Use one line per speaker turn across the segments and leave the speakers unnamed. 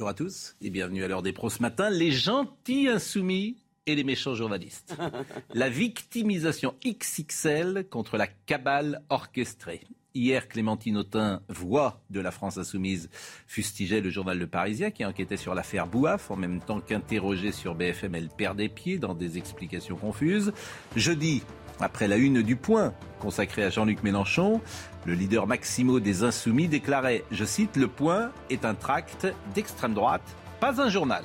Bonjour à tous et bienvenue à l'heure des pros ce matin. Les gentils insoumis et les méchants journalistes. La victimisation XXL contre la cabale orchestrée. Hier, Clémentine Autain, voix de la France insoumise, fustigeait le journal Le Parisien qui enquêtait sur l'affaire Bouaf. En même temps qu'interrogée sur BFM, elle perdait pied dans des explications confuses. Jeudi, après la une du point consacrée à Jean-Luc Mélenchon, le leader Maximo des Insoumis déclarait, je cite, Le point est un tract d'extrême droite, pas un journal.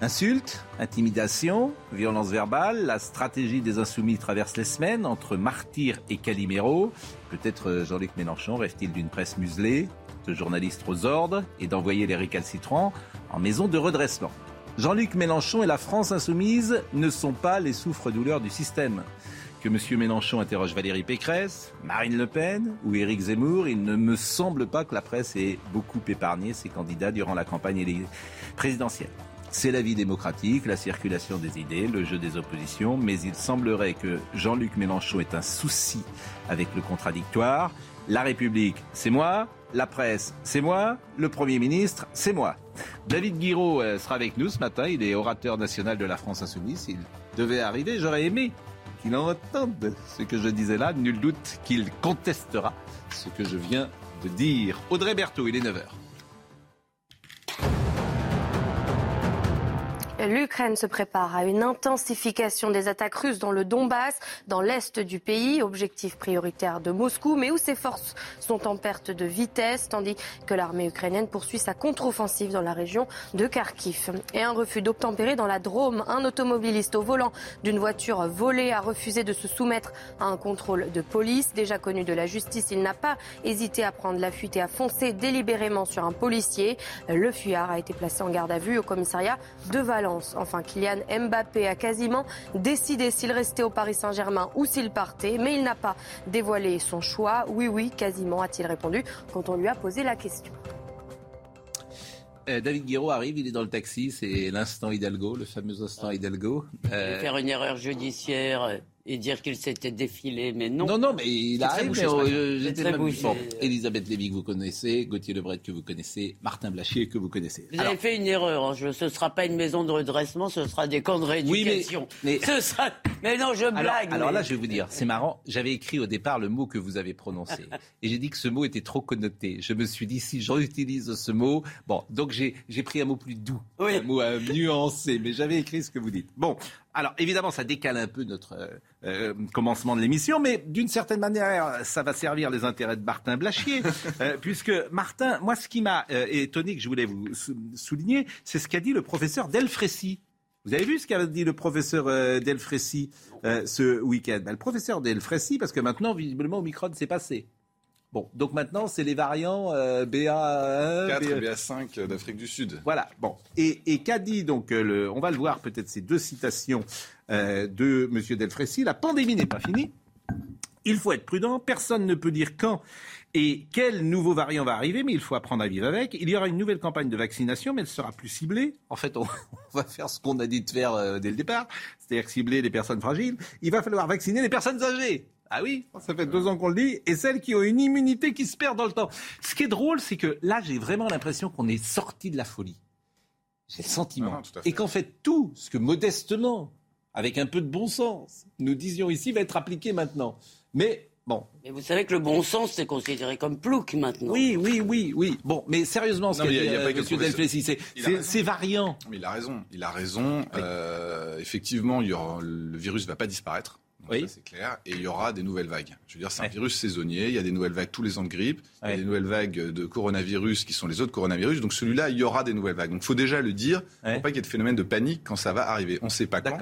Insultes, intimidation, violence verbale, la stratégie des insoumis traverse les semaines entre martyrs et Calimero. Peut-être Jean-Luc Mélenchon rêve-t-il d'une presse muselée, de journalistes aux ordres et d'envoyer les récalcitrants en maison de redressement. Jean-Luc Mélenchon et la France insoumise ne sont pas les souffres-douleurs du système que M. Mélenchon interroge Valérie Pécresse, Marine Le Pen ou Éric Zemmour, il ne me semble pas que la presse ait beaucoup épargné ses candidats durant la campagne présidentielle. C'est la vie démocratique, la circulation des idées, le jeu des oppositions, mais il semblerait que Jean-Luc Mélenchon ait un souci avec le contradictoire. La République, c'est moi. La presse, c'est moi. Le Premier ministre, c'est moi. David Guiraud euh, sera avec nous ce matin. Il est orateur national de la France Insoumise. Il devait arriver. J'aurais aimé qu'il entende ce que je disais là. Nul doute qu'il contestera ce que je viens de dire. Audrey Berthaud, il est 9h.
L'Ukraine se prépare à une intensification des attaques russes dans le Donbass, dans l'est du pays, objectif prioritaire de Moscou, mais où ses forces sont en perte de vitesse, tandis que l'armée ukrainienne poursuit sa contre-offensive dans la région de Kharkiv. Et un refus d'obtempérer dans la Drôme. Un automobiliste au volant d'une voiture volée a refusé de se soumettre à un contrôle de police. Déjà connu de la justice, il n'a pas hésité à prendre la fuite et à foncer délibérément sur un policier. Le fuyard a été placé en garde à vue au commissariat de Valence. Enfin, Kylian Mbappé a quasiment décidé s'il restait au Paris Saint-Germain ou s'il partait, mais il n'a pas dévoilé son choix. Oui, oui, quasiment, a-t-il répondu quand on lui a posé la question.
Euh, David Guiraud arrive, il est dans le taxi, c'est l'instant Hidalgo, le fameux instant Hidalgo.
Euh... Faire une erreur judiciaire et dire qu'il s'était défilé, mais non.
Non, non, mais il a mais euh, j'étais très bon, Elisabeth Lévy que vous connaissez, Gauthier Lebret que vous connaissez, Martin Blachier que vous connaissez.
Vous avez fait une erreur. Hein. ce ne sera pas une maison de redressement, ce sera des camps de rééducation. Oui, mais, ce sera... mais non, je blague.
Alors, là, je vais vous dire, c'est marrant. J'avais écrit au départ le mot que vous avez prononcé. et j'ai dit que ce mot était trop connoté. Je me suis dit, si j'utilise ce mot. Bon, donc j'ai pris un mot plus doux, un mot euh, nuancé. Mais j'avais écrit ce que vous dites. Bon, alors évidemment, ça décale un peu notre euh, euh, commencement de l'émission, mais d'une certaine manière, ça va servir les intérêts de Martin Blachier, euh, puisque Martin, moi, ce qui m'a étonné, que je voulais vous souligner, c'est ce qu'a dit le professeur Delfrécy. Vous avez vu ce qu'a dit le professeur Delfrécy ce week-end? Ben, Le professeur Delfrécy, parce que maintenant, visiblement, Omicron s'est passé. Bon, donc maintenant, c'est les variants euh, BA1,
4 et BA5 d'Afrique du Sud.
Voilà, bon. Et, et qu'a dit, donc, euh, le, on va le voir peut-être ces deux citations euh, de M. Delfrécy. La pandémie n'est pas finie. Il faut être prudent. Personne ne peut dire quand et quel nouveau variant va arriver, mais il faut apprendre à vivre avec. Il y aura une nouvelle campagne de vaccination, mais elle sera plus ciblée. En fait, on, va faire ce qu'on a dit de faire dès le départ, c'est-à-dire cibler les personnes fragiles. Il va falloir vacciner les personnes âgées. Ah oui, ça fait deux ans qu'on le dit, et celles qui ont une immunité qui se perd dans le temps. Ce qui est drôle, c'est que là, j'ai vraiment l'impression qu'on est sorti de la folie. J'ai le sentiment. et qu'en fait, tout ce que modestement, avec un peu de bon sens, nous disions ici, va être appliqué maintenant. Mais bon.
Mais vous savez que le bon sens, c'est considéré comme plouc maintenant.
Oui, oui, oui, oui. Bon, mais sérieusement, ce qu'a dit euh, M. Delflécy, c'est variant.
Mais il a raison. Il a raison. Euh, effectivement, il y aura, le virus ne va pas disparaître. Oui. c'est clair. Et il y aura des nouvelles vagues. Je veux dire, c'est un virus saisonnier. Il y a des nouvelles vagues tous les ans de grippe. Il y a des nouvelles vagues de coronavirus qui sont les autres coronavirus. Donc celui-là, il y aura des nouvelles vagues. Donc il faut déjà le dire. Il ne faut pas qu'il y ait de phénomène de panique quand ça va arriver. On ne sait pas quand.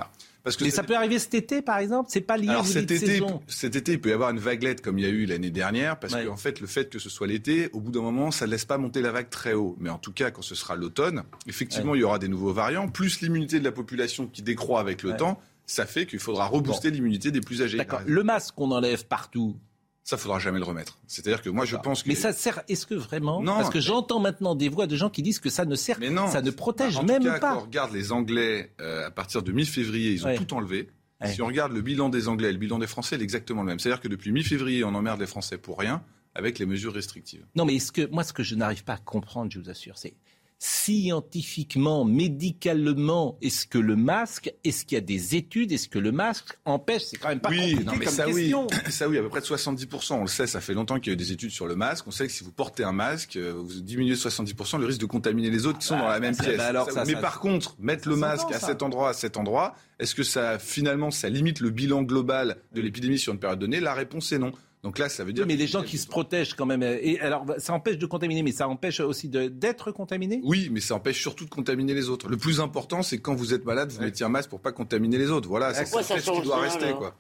Parce que Mais ça peut arriver cet été, par exemple? C'est pas lié
Alors, cet
été,
saison. cet été, il peut y avoir une vaguelette comme il y a eu l'année dernière, parce qu'en fait, le fait que ce soit l'été, au bout d'un moment, ça ne laisse pas monter la vague très haut. Mais en tout cas, quand ce sera l'automne, effectivement, il y aura des nouveaux variants, plus l'immunité de la population qui décroît avec le temps ça fait qu'il faudra rebooster l'immunité des plus âgés.
D'accord. Le masque qu'on enlève partout,
ça, faudra jamais le remettre. C'est-à-dire que moi, je pense que.
Mais ça sert. Est-ce que vraiment Non. Parce que j'entends maintenant des voix de gens qui disent que ça ne sert. Mais non. Ça ne protège bah, en même
tout cas,
pas.
Quand on regarde les Anglais euh, à partir de mi-février, ils ont tout enlevé. Si on regarde le bilan des Anglais et le bilan des Français, il est exactement le même. C'est-à-dire que depuis mi-février, on emmerde les Français pour rien avec les mesures restrictives.
Non, mais est-ce que moi, ce que je n'arrive pas à comprendre, je vous assure, c'est scientifiquement, médicalement, est-ce que le masque, est-ce qu'il y a des études, est-ce que le masque empêche C'est quand même pas oui, compliqué comme
ça,
question.
Oui. Ça oui, à peu près de 70%. On le sait, ça fait longtemps qu'il y a eu des études sur le masque. On sait que si vous portez un masque, euh, vous diminuez de 70% le risque de contaminer les autres qui sont dans la même pièce. Mais par contre, mettre le masque à cet endroit, à cet endroit, est-ce que ça finalement ça limite le bilan global de l'épidémie sur une période donnée? La réponse est non. Donc là, ça veut dire.
mais les gens qui se protègent quand même. Euh, et alors, ça empêche de contaminer, mais ça empêche aussi d'être contaminé?
Oui, mais ça empêche surtout de contaminer les autres. Le plus important, c'est quand vous êtes malade, vous mettez un masque pour pas contaminer les autres. Voilà, c'est ce qui doit rester, quoi.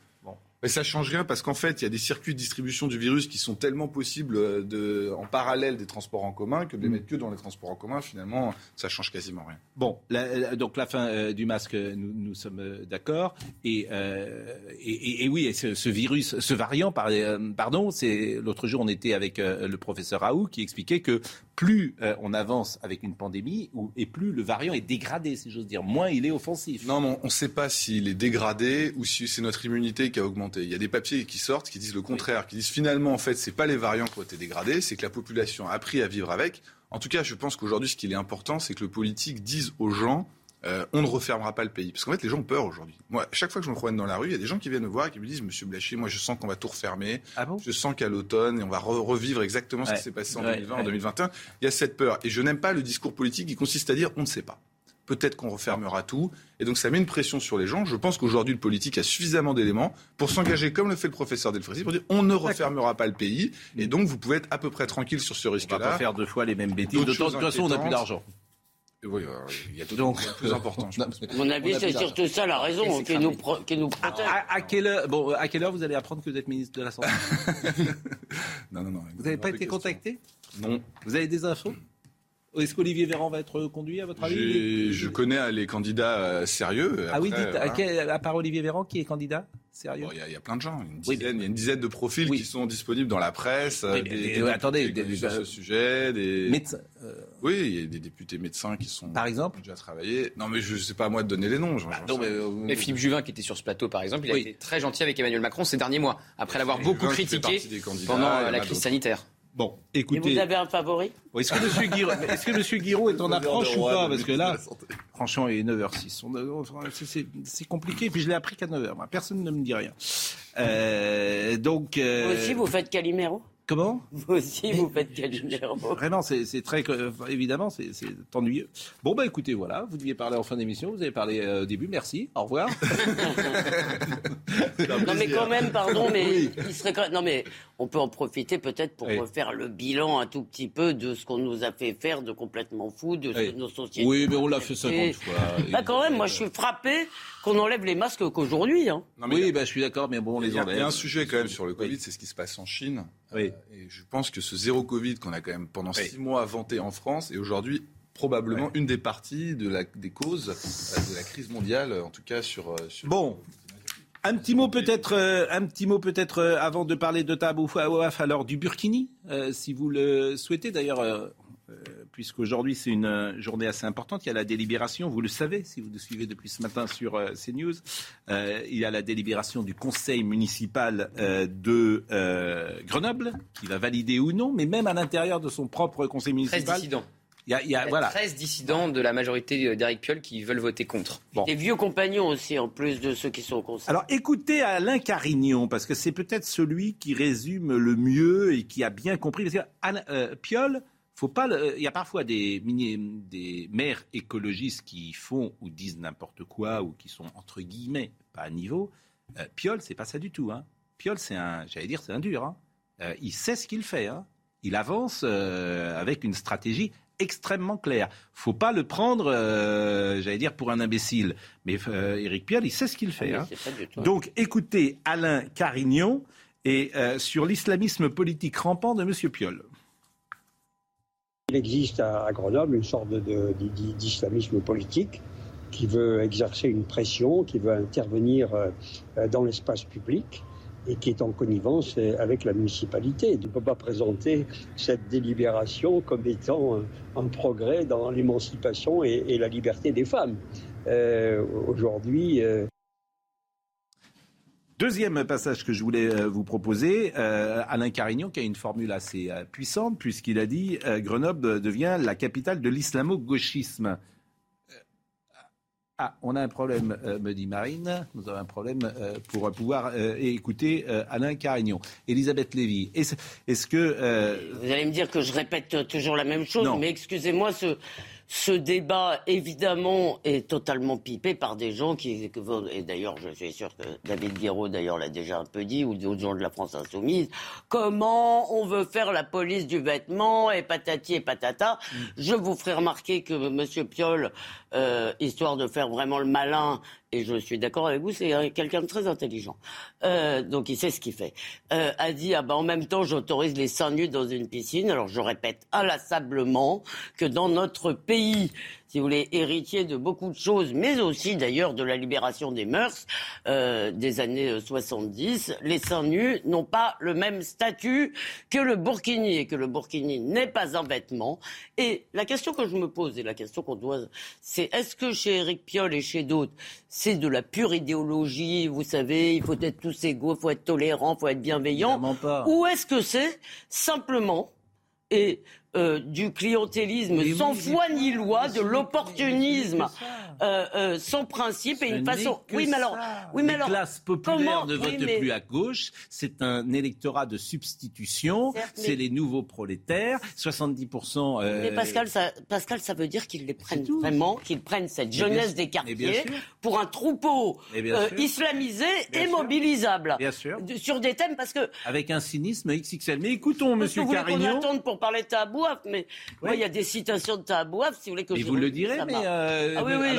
Mais ça change rien parce qu'en fait, il y a des circuits de distribution du virus qui sont tellement possibles euh, de, en parallèle des transports en commun que de les mm. mettre que dans les transports en commun, finalement, ça change quasiment rien.
Bon, donc la fin euh, du masque, nous, nous sommes euh, d'accord. Et, et, oui, ce, virus, ce variant, pardon, c'est l'autre jour, on était avec le professeur Raoult qui expliquait que plus on avance avec une pandémie, et plus le variant est dégradé, si j'ose dire, moins il est offensif.
Non, on ne sait pas s'il est dégradé ou si c'est notre immunité qui a augmenté. Il y a des papiers qui sortent qui disent le contraire, qui disent finalement, en fait, c'est pas les variants qui ont été dégradés, c'est que la population a appris à vivre avec. En tout cas, je pense qu'aujourd'hui, ce qui est important, c'est que le politique dise aux gens euh, on ne refermera pas le pays. Parce qu'en fait, les gens ont peur aujourd'hui. Moi, chaque fois que je me promène dans la rue, il y a des gens qui viennent me voir et qui me disent Monsieur Blachier, moi, je sens qu'on va tout refermer. Ah je sens qu'à l'automne, on va revivre exactement ce qui s'est passé en 2020, en 2021. Il y a cette peur. Et je n'aime pas le discours politique qui consiste à dire on ne sait pas peut-être qu'on refermera tout. Et donc ça met une pression sur les gens. Je pense qu'aujourd'hui, le politique a suffisamment d'éléments pour s'engager, comme le fait le professeur Delfrécy, pour dire on ne refermera pas le pays. Et donc vous pouvez être à peu près tranquille sur ce risque-là.
On va pas faire deux fois les mêmes bêtises. De toute façon, on n'a plus d'argent.
Oui, euh, il y a tout donc plus important.
À mon avis, c'est surtout ça la raison qui nous, qui nous protège.
À, quelle heure, bon, à quelle heure vous allez apprendre que vous êtes ministre de la Santé?
Non, non, non.
Vous n'avez pas été contacté?
Non.
Vous avez des infos? Est-ce qu'Olivier Véran va être conduit, à votre avis
Je connais les candidats euh, sérieux.
ah oui, dites, à, part Olivier Véran, qui est candidat Sérieux
Il y, a plein de gens, une dizaine, il y a une dizaine de profils qui sont disponibles dans la presse.
Oui, des, attendez,
des, sur ce sujet, des médecins. Euh, oui, il y a des députés médecins qui sont
par exemple
déjà travaillé. Non, mais je sais pas à moi de donner les noms.
Bah, mais, Philippe Juvin qui était sur ce plateau, par exemple, il a été très gentil avec Emmanuel Macron ces derniers mois, après l'avoir beaucoup critiqué pendant la crise sanitaire.
Bon, écoutez.
Et vous avez un favori
Est-ce que M. Guiraud est, est en approche ou pas Parce que là, franchement, il est 9h06. C'est compliqué. Puis je l'ai appris qu'à 9h. Personne ne me dit rien. Euh, donc.
Euh... Vous aussi, vous faites Calimero
Comment
Vous aussi, vous faites Calimero.
Vraiment, c'est très. Évidemment, c'est ennuyeux. Bon, bah écoutez, voilà, vous deviez parler en fin d'émission, vous avez parlé euh, au début, merci, au revoir.
non, mais quand même, pardon, mais il serait Non, mais on peut en profiter peut-être pour refaire le bilan un tout petit peu de ce qu'on nous a fait faire de complètement fou, de nos sociétés.
Oui, mais on l'a fait 50 fois.
Bah, quand même, moi, je suis frappé qu'on enlève les masques qu'aujourd'hui. Hein.
oui, bah, je suis d'accord, mais bon, on les
enlève. Il y a un sujet quand même sur le Covid, c'est ce qui se passe en Chine. Oui. Euh, et je pense que ce zéro Covid qu'on a quand même pendant six mois vanté en France est aujourd'hui probablement une des parties de la, des causes euh, de la crise mondiale, en tout cas sur. Euh, sur
bon. Un petit mot peut-être, un petit mot peut-être avant de parler de Tabou alors du Burkini, si vous le souhaitez. D'ailleurs, puisqu'aujourd'hui c'est une euh, journée assez importante. Il y a la délibération, vous le savez si vous nous suivez depuis ce matin sur euh, CNews, euh, il y a la délibération du conseil municipal de Grenoble qui va valider ou non, mais même à l'intérieur de son propre conseil municipal.
13 dissidents. Il y a, voilà. 13 dissidents de la majorité d'Éric Piolle qui veulent voter contre.
Des vieux compagnons aussi, en plus de ceux qui sont au conseil.
Alors écoutez Alain Carignon, parce que c'est peut-être celui qui résume le mieux et qui a bien compris. Parce que Piolle, faut pas. Il y a parfois des, des maires écologistes qui font ou disent n'importe quoi ou qui sont entre guillemets pas à niveau. Euh, Piolle, c'est pas ça du tout. Hein. Piolle, c'est un, j'allais dire, c'est un dur. Hein. Euh, il sait ce qu'il fait. Hein. Il avance euh, avec une stratégie extrêmement claire. Faut pas le prendre, j'allais dire, pour un imbécile. Mais Éric Piolle, il sait ce qu'il fait. Ah hein. Donc, écoutez Alain Carignon et sur l'islamisme politique rampant de M. Piolle.
Il existe à Grenoble une sorte d'islamisme politique qui veut exercer une pression, qui veut intervenir euh, dans l'espace public et qui est en connivence avec la municipalité. On ne peut pas présenter cette délibération comme étant un, progrès dans l'émancipation et, la liberté des femmes. Euh, aujourd'hui. Euh,
Deuxième passage que je voulais vous proposer, Alain Carignon qui a une formule assez puissante puisqu'il a dit Grenoble devient la capitale de l'islamo-gauchisme. Ah, on a un problème, euh, me dit Marine. Nous avons un problème euh, pour pouvoir euh, écouter Alain Carignon. Elisabeth Lévy, est-ce que...
Vous allez me dire que je répète toujours la même chose, mais excusez-moi, ce, ce débat, évidemment, est totalement pipé par des gens qui, et d'ailleurs, je suis sûr que David Guiraud, d'ailleurs, l'a déjà un peu dit, ou d'autres gens de la France insoumise, comment on veut faire la police du vêtement, et patati et patata. Mm. Je vous ferai remarquer que M. Piolle, euh, histoire de faire vraiment le malin, et je suis d'accord avec vous, c'est quelqu'un de très intelligent. Euh, donc il sait ce qu'il fait. Euh, a dit ah ben en même temps j'autorise les seins nus dans une piscine. Alors je répète inlassablement que dans notre pays si vous voulez, héritier de beaucoup de choses, mais aussi d'ailleurs de la libération des mœurs euh, des années 70. Euh, les seins nus n'ont pas le même statut que le burkini et que le burkini n'est pas un vêtement. Et la question que je me pose et la question qu'on doit, c'est est-ce que chez Eric Piolle et chez d'autres, c'est de la pure idéologie, vous savez, il faut être tous égaux, il faut être tolérant, il faut être bienveillant, ou est-ce que c'est simplement et euh, du clientélisme sans foi ni loi, de l'opportunisme euh, euh, sans principe et une façon.
Oui, mais alors, oui, mais alors, classe populaire ne vote plus à gauche. C'est un électorat de substitution. C'est les nouveaux prolétaires. 70
Mais Pascal, ça, Pascal, ça veut dire qu'ils les prennent vraiment, qu'ils prennent cette jeunesse des quartiers pour un troupeau islamisé et mobilisable.
Bien sûr.
Sur des thèmes parce que
avec un cynisme XXL. Mais écoutons, Monsieur Carignon.
pour parler de mais moi, il y a des citations de Tabouaf, si vous voulez que
je vous le direz, mais.
Euh, ah oui, oui,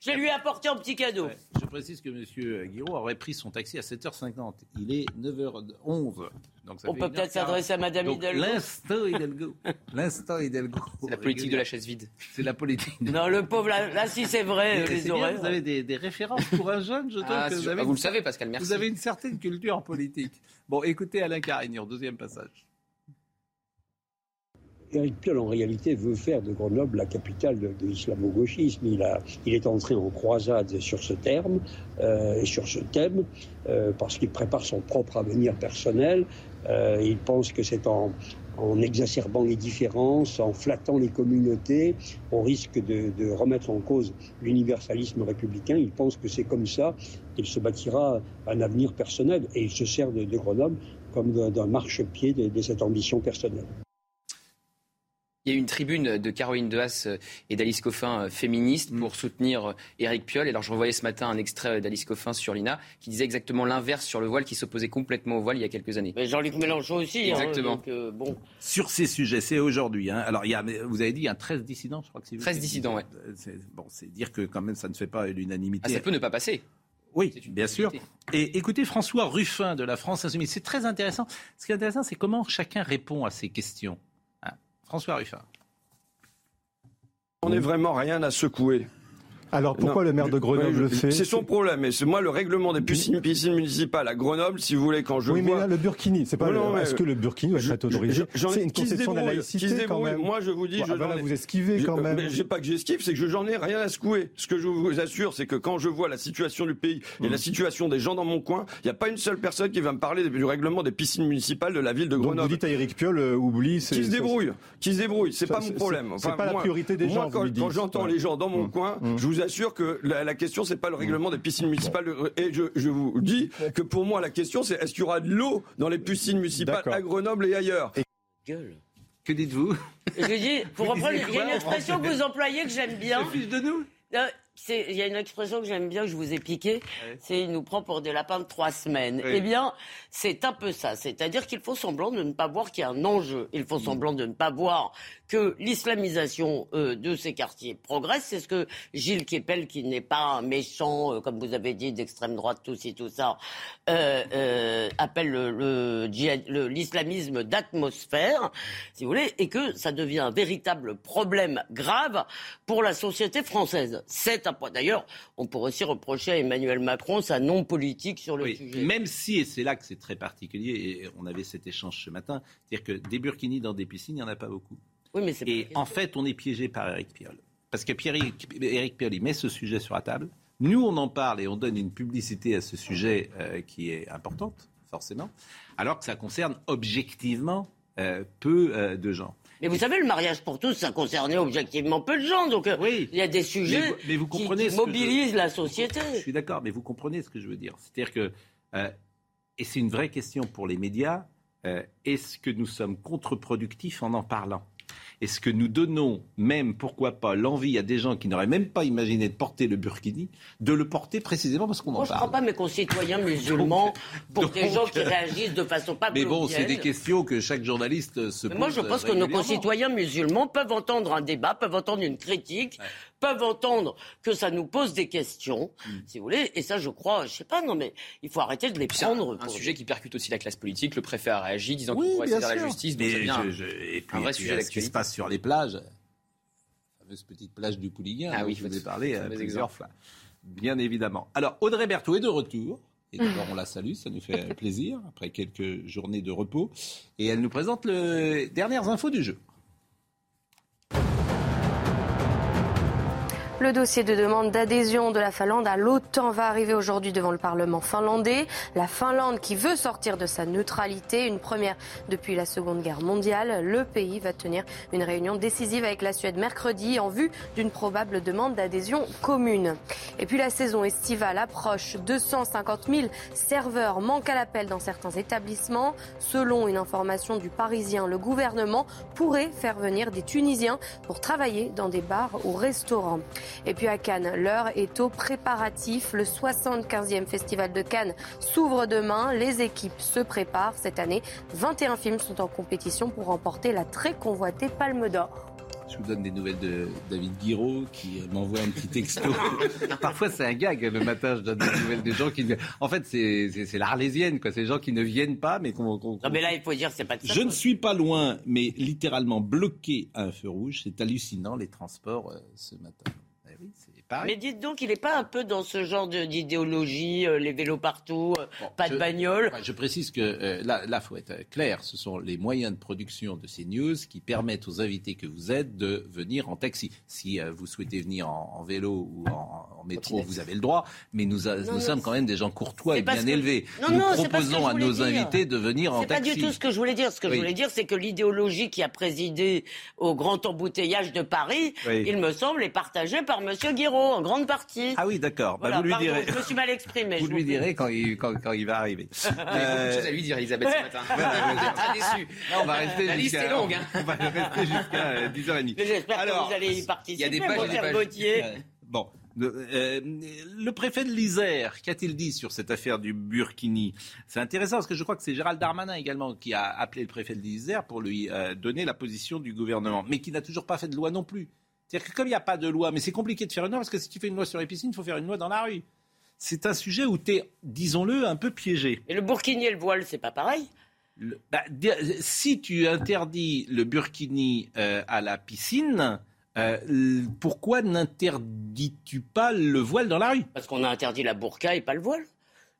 je, lui ai apporté un petit cadeau.
Je précise que M. Guiraud aurait pris son taxi à 7h50. Il est 9h11.
Donc On peut peut-être s'adresser à Mme Hidalgo.
L'instant Hidalgo. L'instant Hidalgo.
C'est la politique de la chaise vide.
C'est la politique.
Non, le pauvre, là, si c'est vrai, les oreilles.
Vous avez des, références pour un jeune, je trouve ah, que vous avez.
vous le savez, Pascal, merci.
Vous avez une certaine culture politique. Bon, écoutez Alain Carignan, deuxième passage.
Éric Piolle, en réalité, veut faire de Grenoble la capitale de, l'islamo-gauchisme. Il, il est entré en croisade sur ce terme euh, et sur ce thème euh, parce qu'il prépare son propre avenir personnel. Euh, il pense que c'est en, exacerbant les différences, en flattant les communautés, on risque de, remettre en cause l'universalisme républicain. Il pense que c'est comme ça qu'il se bâtira un avenir personnel et il se sert de, Grenoble comme d'un marchepied de cette ambition personnelle.
Il y a eu une tribune de Caroline Dehaas euh, et d'Alice Coffin euh, féministe mm. pour soutenir euh, Éric Piolle. Et alors je revoyais ce matin un extrait d'Alice Coffin sur l'INA qui disait exactement l'inverse sur le voile, qui s'opposait complètement au voile il y a quelques années.
Mais Jean-Luc Mélenchon aussi.
Hein, exactement.
bon.
Sur ces sujets, c'est aujourd'hui. Hein. Alors il y a, vous avez dit, il y a 13 dissidents, je crois que c'est
13 dissidents, oui.
Bon, c'est dire que quand même ça ne fait pas l'unanimité.
Ah, ça peut ne pas passer.
Oui, bien sûr. Et écoutez François Ruffin de la France Insoumise. C'est très intéressant. Ce qui est intéressant, c'est comment chacun répond à ces questions. François Ruffin.
On n'est vraiment rien à secouer.
Alors pourquoi le maire de Grenoble le fait
C'est son problème. Et c'est moi le règlement des piscines, municipales à Grenoble, si vous voulez, quand je
oui,
vois.
Oui, mais là le burkini, c'est pas. Est-ce que le burkini va être autorisé C'est une conception de la laïcité quand même.
Moi, je vous dis,
je voilà, vous esquivez quand même.
Mais j'ai pas que j'esquive, c'est que je j'en ai rien à secouer. Ce que je vous assure, c'est que quand je vois la situation du pays et la mmh. situation des gens dans mon coin, il n'y a pas une seule personne qui va me parler du règlement des piscines municipales de la ville de Grenoble. Donc
vous dites à Eric Piolle, euh, oublie.
Qui se débrouille, qui se débrouille. C'est pas mon problème.
C'est pas la priorité des gens.
Quand j'entends les gens dans mon mmh. coin, je vous assure que la, question, c'est pas le règlement des piscines municipales. Et je, vous dis que pour moi, la question, c'est est-ce qu'il y aura de l'eau dans les piscines municipales à Grenoble et ailleurs
Gueule. Que dites-vous?
Je dis, pour reprendre, il y a une expression que vous employez que j'aime bien.
de nous?
Euh, il y a une expression que j'aime bien, que je vous ai piquée, c'est il nous prend pour des lapins de trois semaines. Eh bien, c'est un peu ça. C'est-à-dire qu'il faut semblant de ne pas voir qu'il y a un enjeu. Il faut mm. semblant de ne pas voir que l'islamisation euh, de ces quartiers progresse. C'est ce que Gilles Kepel, qui n'est pas un méchant, euh, comme vous avez dit, d'extrême droite, tout ci, tout ça, euh, appelle l'islamisme le, d'atmosphère, si vous voulez, et que ça devient un véritable problème grave pour la société française. C'est un point. D'ailleurs, on pourrait aussi reprocher à Emmanuel Macron sa non-politique sur le sujet.
Même si, et c'est là que c'est très particulier, et on avait cet échange ce matin, c'est-à-dire que des burkinis dans des piscines, il n'y en a pas beaucoup.
Oui, mais
et en fait, on est piégé par Eric Piolle. Parce que Eric Piolle, il met ce sujet sur la table. Nous, on en parle et on donne une publicité à ce sujet euh, qui est importante, forcément, alors que ça concerne objectivement euh, peu euh, de gens.
Mais vous savez, le mariage pour tous, ça concernait objectivement peu de gens. Donc, oui, il y a des sujets mais vous, comprenez qui, mobilisent la société.
Je suis d'accord, mais vous comprenez ce que je veux dire. C'est-à-dire que, et c'est une vraie question pour les médias, est-ce que nous sommes contre-productifs en en parlant? Est-ce que nous donnons même, pourquoi pas, l'envie à des gens qui n'auraient même pas imaginé de porter le burkini, de le porter précisément parce qu'on en parle
Je ne prends pas mes concitoyens musulmans pour des gens qui réagissent de façon pas
Mais bon, c'est des questions que chaque journaliste se pose.
Moi, je pense que nos concitoyens musulmans peuvent entendre un débat, peuvent entendre une critique, peuvent entendre que ça nous pose des questions, hmm. si vous voulez. Et ça, je crois, je sais pas, non, mais il faut arrêter de les prendre.
Un, sujet qui percute aussi la classe politique. Le préfet a réagi, disant qu'il pourrait saisir la justice.
Mais bien et puis, un vrai sujet Ce qui se passe sur les plages, la fameuse petite plage du Pouliguen, ah oui, je vous ai parlé euh, plusieurs fois. Bien évidemment. Alors, Audrey Berthaud est de retour. Et d'abord, on la salue, ça nous fait plaisir, après quelques journées de repos. Et elle nous présente les dernières infos du jeu.
Le dossier de demande d'adhésion de la Finlande à l'OTAN va arriver aujourd'hui devant le Parlement finlandais. La Finlande qui veut sortir de sa neutralité, une première depuis la Seconde Guerre mondiale. Le pays va tenir une réunion décisive avec la Suède mercredi en vue d'une probable demande d'adhésion commune. Et puis la saison estivale approche. 250 000 serveurs manquent à l'appel dans certains établissements. Selon une information du Parisien, le gouvernement pourrait faire venir des Tunisiens pour travailler dans des bars ou restaurants. Et puis à Cannes, l'heure est au préparatif. Le 75e festival de Cannes s'ouvre demain. Les équipes se préparent cette année. 21 films sont en compétition pour remporter la très convoitée Palme d'Or.
Je vous donne des nouvelles de David Guiraud qui m'envoie un petit texto. Parfois, c'est un gag. Le matin, je donne des nouvelles des gens qui. En fait, c'est l'arlésienne, quoi. C'est les gens qui ne viennent pas, mais qu'on.
non, mais là, il faut dire, c'est pas.
Je ne suis pas loin, mais littéralement bloqué à un feu rouge. C'est hallucinant les transports euh, ce matin.
Mais dites donc, il n'est pas un peu dans ce genre d'idéologie, euh, les vélos partout, euh, pas de bagnole
Je précise que euh, là, il faut être clair, ce sont les moyens de production de ces news qui permettent aux invités que vous êtes de venir en taxi. Si vous souhaitez venir en, vélo ou en, métro, vous avez le droit, mais nous, nous sommes quand même des gens courtois et bien élevés. nous proposons à nos invités de venir en taxi.
C'est pas du tout ce que je voulais dire. Ce que je voulais dire, c'est que l'idéologie qui a présidé au grand embouteillage de Paris, il me semble, est partagée par M. Guiraud en grande partie.
Ah oui, d'accord. Bah, vous lui direz.
Je me suis mal exprimé.
Vous lui direz quand il, quand, quand il va arriver.
euh... chose à lui dire, Elisabeth, ce matin. vous êtes très déçu.
on va rester
La liste est longue. Hein.
On va rester jusqu'à 10h30.
J'espère que vous allez y participer.
Il y a des pages des pages.
Bon. Euh, le préfet de l'Isère, qu'a-t-il dit sur cette affaire du Burkini? C'est intéressant parce que je crois que c'est Gérald Darmanin également qui a appelé le préfet de l'Isère pour lui euh, donner la position du gouvernement, mais qui n'a toujours pas fait de loi non plus. C'est-à-dire que comme il n'y a pas de loi, mais c'est compliqué de faire une loi, parce que si tu fais une loi sur les piscines, il faut faire une loi dans la rue. C'est un sujet où tu es, disons-le, un peu piégé.
Et le burkini et le voile, c'est pas pareil?
Bah, Si tu interdis le burkini euh, à la piscine, euh, pourquoi n'interdis-tu pas le voile dans la rue?
Parce qu'on a interdit la burqa et pas le voile.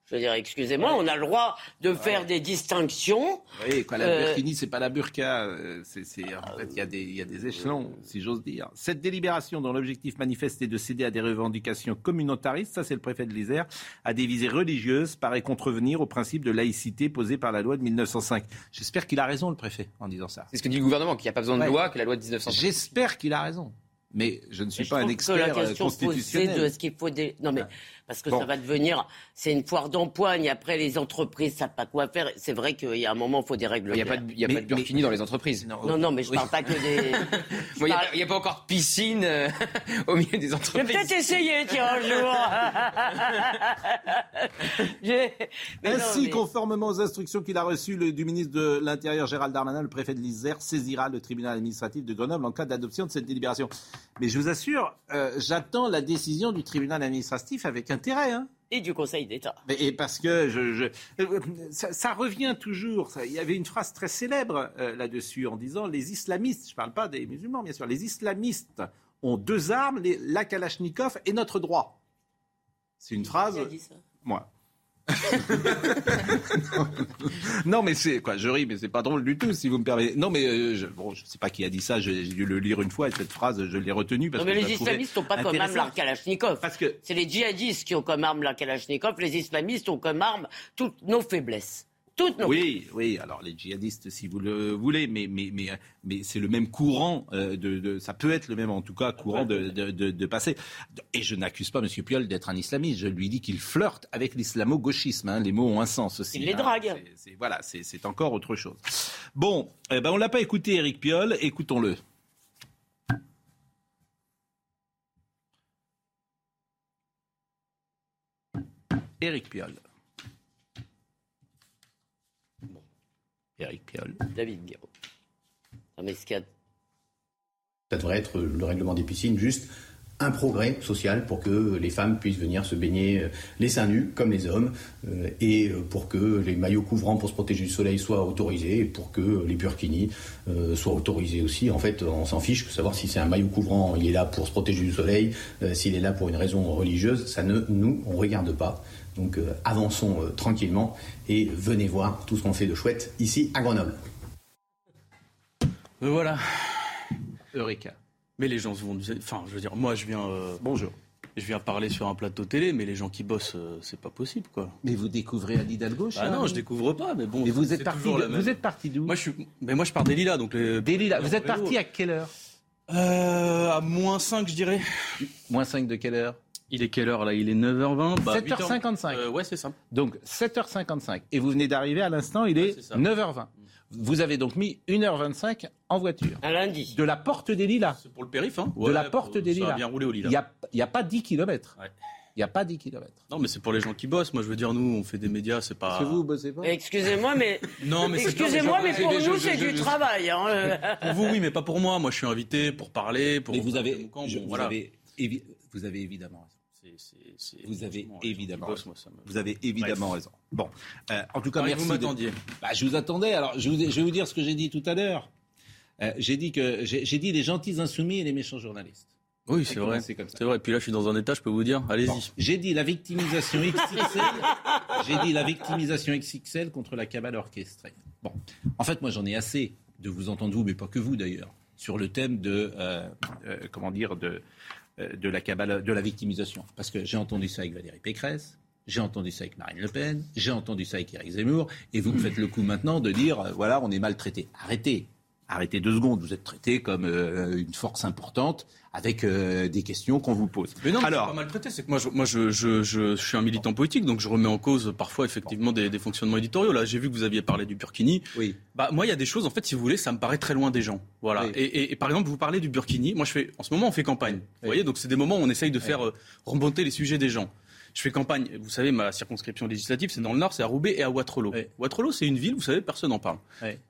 Je veux dire, excusez-moi, on a le droit de faire des distinctions.
Oui, quoi, la euh, burkini, c'est pas la burqa. Euh, c'est, en fait, il y, a des, y a des échelons, si j'ose dire. Cette délibération, dont l'objectif manifeste est de céder à des revendications communautaristes, ça c'est le préfet de l'Isère, à des visées religieuses, paraît contrevenir au principe de laïcité posé par la loi de 1905. J'espère qu'il a raison, le préfet, en disant ça.
C'est ce que dit le gouvernement, qu'il n'y a pas besoin de loi, que la loi de 1905.
J'espère qu'il a raison. Mais je ne suis pas un expert euh, constitutionnel.
de ce qu'il faut. Non mais parce que ça va devenir, c'est une foire d'empoigne. Après, les entreprises savent pas quoi faire. C'est vrai qu'il y a un moment, il faut des règles.
Il n'y a, pas de, y a pas de burkini dans les entreprises.
Non, non, mais je ne parle pas que des.
Il n'y a, pas encore de piscine euh, au milieu des entreprises.
Je vais peut-être essayer, tiens, un jour.
Ainsi, conformément aux instructions qu'il a reçues du ministre de l'Intérieur Gérald Darmanin, le préfet de l'Isère saisira le tribunal administratif de Grenoble en cas d'adoption de cette délibération. Mais je vous assure, euh, j'attends la décision du tribunal administratif avec intérêt. Hein.
Et du Conseil d'État.
Et parce que je, euh, ça, revient toujours. il y avait une phrase très célèbre euh, là-dessus en disant les islamistes, je ne parle pas des musulmans bien sûr, les islamistes ont deux armes, la Kalachnikov et notre droit. C'est une phrase.
Qui a dit ça?
Moi. non, mais c'est quoi Je ris, mais c'est pas drôle du tout, si vous me permettez. Non, mais euh, je, bon, je sais pas qui a dit ça. J'ai dû le lire une fois et cette phrase, je l'ai retenue parce
non, mais
les
islamistes n'ont pas comme arme la Kalachnikov. Parce que c'est les djihadistes qui ont comme arme la Kalachnikov. Les islamistes ont comme arme toutes nos faiblesses
oui, oui. Alors les djihadistes, si vous le voulez, mais mais mais mais c'est le même courant euh, de, ça peut être le même en tout cas courant de, de, passer. Et je n'accuse pas M. Piolle d'être un islamiste. Je lui dis qu'il flirte avec l'islamo-gauchisme. Hein. Les mots ont un sens aussi.
Il les
hein.
drague.
voilà, c'est encore autre chose. Bon, eh ben on l'a pas écouté, Éric Piolle. Écoutons-le. Éric Piolle. Eric Piolle.
David Guiraud.
Ça devrait être le règlement des piscines, juste un progrès social pour que les femmes puissent venir se baigner euh, les seins nus comme les hommes euh, et euh, pour que les maillots couvrants pour se protéger du soleil soient autorisés et pour que les burkinis soient autorisés aussi. En fait, on s'en fiche de savoir si c'est un maillot couvrant, il est là pour se protéger du soleil, s'il est là pour une raison religieuse, ça ne nous on regarde pas. Donc avançons tranquillement et venez voir tout ce qu'on fait de chouette ici à Grenoble.
Voilà.
Eureka.
Mais les gens vont. Enfin, je veux dire, moi, je viens.
Bonjour.
Je viens parler sur un plateau télé, mais les gens qui bossent, c'est pas possible, quoi.
Mais vous découvrez Anne Hidalgo
Ah non, je découvre pas, mais bon.
Mais vous êtes parti, vous êtes parti d'où
Moi, je suis. Mais moi, je pars des Lilas, donc les.
Des Lilas. Vous êtes parti à quelle heure?
À moins 5, je dirais.
Moins 5 de quelle heure?
Il est quelle heure là? Il est 9h20
7h55.
Euh, ouais, c'est ça.
Donc 7h55. Et vous venez d'arriver à l'instant, il est 9h20. Vous avez donc mis 1h25 en voiture.
Un lundi.
De la porte des Lilas.
C'est pour le périph', hein
De la porte des Lilas. Ça
a bien roulé au Lilas.
Il n'y a, pas 10 km. Il n'y a pas 10 km.
Non, mais c'est pour les gens qui bossent. Moi, je veux dire, nous, on fait des médias, c'est pas.
Est-ce que vous bossez pas
Excusez-moi, mais.
non, mais
Excusez-moi, mais pour nous, c'est du travail. Hein.
pour vous, oui, mais pas pour moi. Moi, je suis invité pour parler. Pour
mais vous avez, vous, avez, vous avez évidemment vous avez évidemment, raison. vous avez évidemment raison. Bon, euh, en tout cas, merci.
Vous m'attendiez.
Bah, je vous attendais. Alors, je, vais vous dire ce que j'ai dit tout à l'heure. Euh, j'ai dit que j'ai dit les gentils insoumis et les méchants journalistes.
Oui, c'est vrai. C'est vrai. Puis là, je suis dans un état, je peux vous dire. Allez-y.
j'ai dit la victimisation XXL. j'ai dit la victimisation XXL contre la cabale orchestrée. Bon, en fait, moi, j'en ai assez de vous entendre vous, mais pas que vous d'ailleurs, sur le thème de euh, comment dire de de la cabale, de la victimisation. Parce que j'ai entendu ça avec Valérie Pécresse, j'ai entendu ça avec Marine Le Pen, j'ai entendu ça avec Eric Zemmour, et vous me faites le coup maintenant de dire, euh, voilà, on est maltraité. Arrêtez, arrêtez deux secondes, vous êtes traité comme euh, une force importante avec euh, des questions qu'on vous pose.
Mais non, Alors, pas maltraité, c'est que moi, je, moi je, je, je, suis un militant politique, donc je remets en cause parfois effectivement des, des fonctionnements éditoriaux. Là, j'ai vu que vous aviez parlé du Burkini.
Oui.
Bah, moi, il y a des choses, en fait, si vous voulez, ça me paraît très loin des gens. Voilà. Et, et, par exemple, vous parlez du Burkini. Moi, je fais, en ce moment, on fait campagne. Vous voyez, donc c'est des moments où on essaye de faire euh, remonter les sujets des gens. Je fais campagne. Vous savez, ma circonscription législative, c'est dans le Nord, c'est à Roubaix et à Waterloo. Waterloo, c'est une ville, vous savez, personne n'en parle.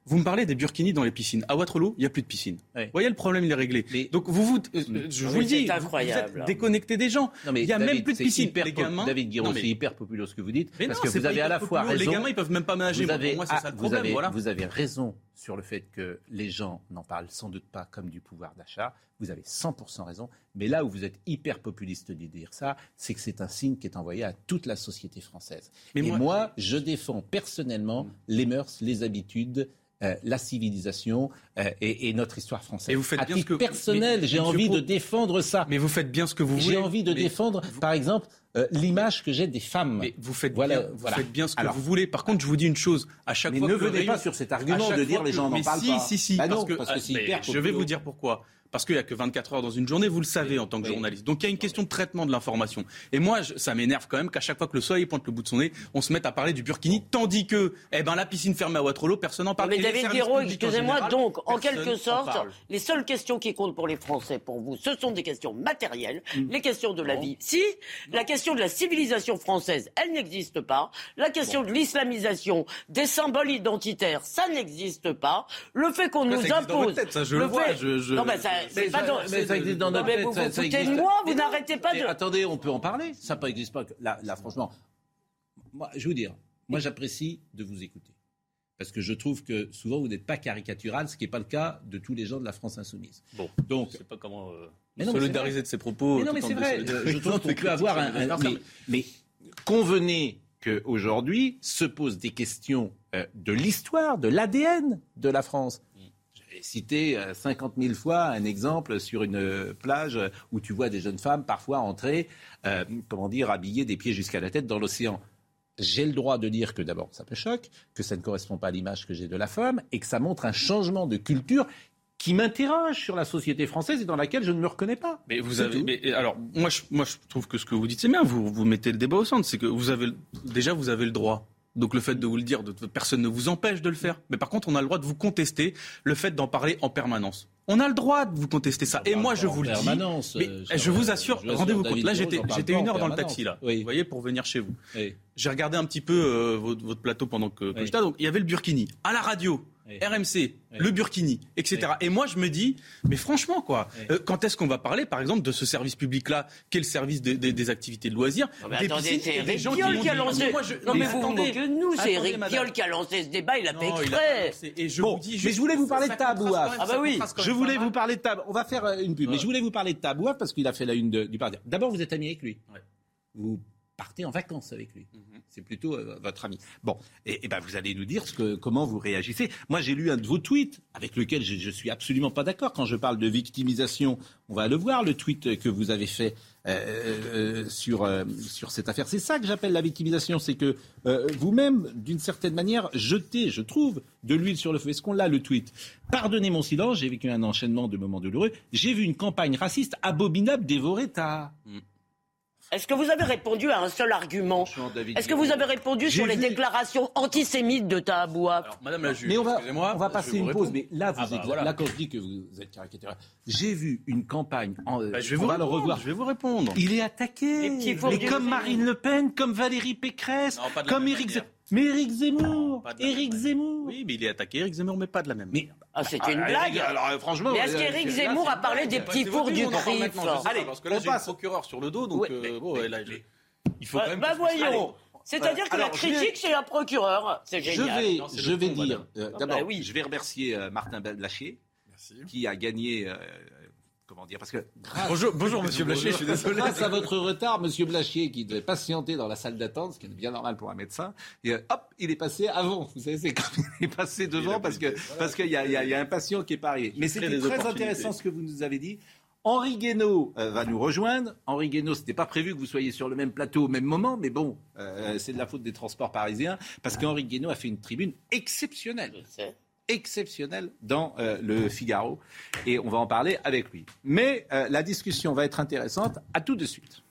Vous me parlez des burkinis dans les piscines. À Waterloo, il n'y a plus de piscine. Vous voyez, le problème, il est réglé. Donc, vous, vous, euh, je vous le dis, vous, êtes déconnecté des gens. il n'y a même plus de piscine.
les gamins... David Guiraud, c'est hyper populaire ce que vous dites. parce que vous avez à la fois raison.
Les gamins, ils peuvent même pas ménager. Pour moi, c'est ça le problème.
Vous avez raison sur le fait que les gens n'en parlent sans doute pas comme du pouvoir d'achat. Vous avez 100% raison. Mais là où vous êtes hyper populiste de dire ça, c'est que c'est un signe qui est envoyé à toute la société française. Mais Et moi, je défends personnellement mm. les mœurs, les habitudes, euh, la civilisation, euh, et, notre histoire française. Et
vous faites
à
bien
titre
ce que
personnel, j'ai envie de défendre ça.
Mais vous faites bien ce que vous
voulez. J'ai envie de défendre, par exemple, euh, l'image que j'ai des femmes.
Mais vous faites bien, vous faites bien ce que vous voulez. Par contre, je vous dis une chose. À chaque
mais
fois
ne
que
venez pas sur cet argument de dire les gens n'en parlent
si,
pas.
Si, si,
bah
parce que,
parce que c'est hyper
Je vais vous dire pourquoi parce qu'il n'y a que 24 heures dans une journée, vous le savez en tant que journaliste. Donc il y a une question de traitement de l'information. Et moi, ça m'énerve quand même qu'à chaque fois que le soleil pointe le bout de son nez, on se mette à parler du Burkini, tandis que eh ben, la piscine fermée à Waterloo, personne n'en parle.
Mais David Guiraud, excusez-moi, donc, en quelque sorte, les seules questions qui comptent pour les Français, pour vous, ce sont des questions matérielles, mm. les questions de la vie. Si la question de la civilisation française, elle n'existe pas, la question de l'islamisation, des symboles identitaires, ça n'existe pas, le fait qu'on nous impose...
ça, je le, vois, je,
Non, ça, mais, ça, existe dans notre tête. Vous vous moi, vous n'arrêtez pas de.
Attendez, on peut en parler? Ça n'existe pas. Là, là, franchement, moi, je veux dire, moi, j'apprécie de vous écouter. Parce que je trouve que souvent, vous n'êtes pas caricatural, ce qui n'est pas le cas de tous les gens de la France insoumise.
Bon, donc, je ne sais pas comment euh, solidariser de ces propos.
Mais non, mais c'est vrai. je trouve qu'on peut avoir un. mais, mais convenez qu'aujourd'hui se posent des questions euh, de l'histoire, de l'ADN de la France cité 50 euh, 000 fois un exemple sur une plage où tu vois des jeunes femmes parfois entrer, euh, comment dire, habillées des pieds jusqu'à la tête dans l'océan. J'ai le droit de dire que d'abord ça me choque, que ça ne correspond pas à l'image que j'ai de la femme et que ça montre un changement de culture qui m'interroge sur la société française et dans laquelle je ne me reconnais pas.
Mais vous avez, mais, alors moi je, moi je trouve que ce que vous dites c'est bien. Vous vous mettez le débat au centre, c'est que vous avez déjà vous avez le droit donc le fait de vous le dire, personne ne vous empêche de le faire. Mais par contre, on a le droit de vous contester le fait d'en parler en permanence. On a le droit de vous contester ça. Et moi, je vous le dis. Mais euh, je vous assure, rendez-vous compte. Là, j'étais, une heure dans le taxi, là. Vous voyez, pour venir chez vous. J'ai regardé un petit peu euh, votre, plateau pendant que, que j'étais. Donc, il y avait le Burkini. À la radio, RMC, le Burkini, etc. Et moi, je me dis, mais franchement, quoi, euh, quand est-ce qu'on va parler, par exemple, de ce service public-là, quel service des activités de loisirs
mais Attendez, c'est Eric Piolle qui a lancé. Non, mais, vous vous moquez nous, c'est Eric Piolle qui a lancé ce débat, il a fait exprès.
Et je vous dis, mais je voulais vous parler de Tabouaf.
Ah bah oui.
Je voulais vous parler de Tabouaf. On va faire euh, une pub, mais je voulais vous parler de Tabouaf parce qu'il a fait la une du parti. D'abord, vous êtes ami avec lui. Vous partez en vacances avec lui. Mhm. C'est plutôt euh, votre ami. Bon, et, ben vous allez nous dire ce que, comment vous réagissez. Moi, j'ai lu un de vos tweets avec lequel je, je suis absolument pas d'accord. Quand je parle de victimisation, on va le voir, le tweet que vous avez fait euh, euh, sur, sur cette affaire. C'est ça que j'appelle la victimisation, c'est que vous-même, d'une certaine manière, jetez, je trouve, de l'huile sur le feu. Est-ce qu'on l'a, le tweet? Pardonnez mon silence, j'ai vécu un enchaînement de moments douloureux. J'ai vu une campagne raciste abominable dévorer ta... Mm.
Est-ce que vous avez répondu à un seul argument Est-ce que vous avez répondu sur les déclarations antisémites de Tahabouaf
Madame la juge,
mais on va, on va passer une pause. Mais là, vous ah bah là, quand je dis que vous êtes caricatural, j'ai vu une campagne. En,
bah, je vais vous le revoir. Je vais vous répondre.
Il est attaqué. Mais comme Marine Le Pen, comme Valérie Pécresse, comme Éric mais Éric Zemmour Éric Zemmour
Oui, mais il est attaqué, Éric Zemmour, mais pas de la même.
Mais ah, c'est une ah, blague.
Alors, euh, franchement,
mais est-ce euh, qu'Éric Zemmour a parlé des petits fours du CRIF
Allez, parce que là, j'ai un procureur sur le dos, donc euh, bon, là,
il faut bah, quand même. Bah voyons. C'est-à-dire que la critique chez un procureur, c'est génial.
Je vais, je vais dire, d'abord, bah je vais remercier Martin Blachier, qui a gagné comment dire Parce que
bonjour, bonjour Monsieur Blachier, je suis désolé.
Grâce à votre retard, Monsieur Blachier, qui devait patienter dans la salle d'attente, ce qui est bien normal pour un médecin, et euh, hop, il est passé avant. Vous savez, c'est comme il est passé devant parce que parce qu'il y, y, a un patient qui est pas arrivé. Mais c'était très intéressant ce que vous nous avez dit. Henri Guénaud euh, va nous rejoindre. Henri Guénaud, c'était pas prévu que vous soyez sur le même plateau au même moment, mais bon, euh, c'est de la faute des transports parisiens, parce qu'Henri Guénaud a fait une tribune exceptionnelle exceptionnel dans euh, le Figaro et on va en parler avec lui. Mais euh, la discussion va être intéressante. À tout de suite.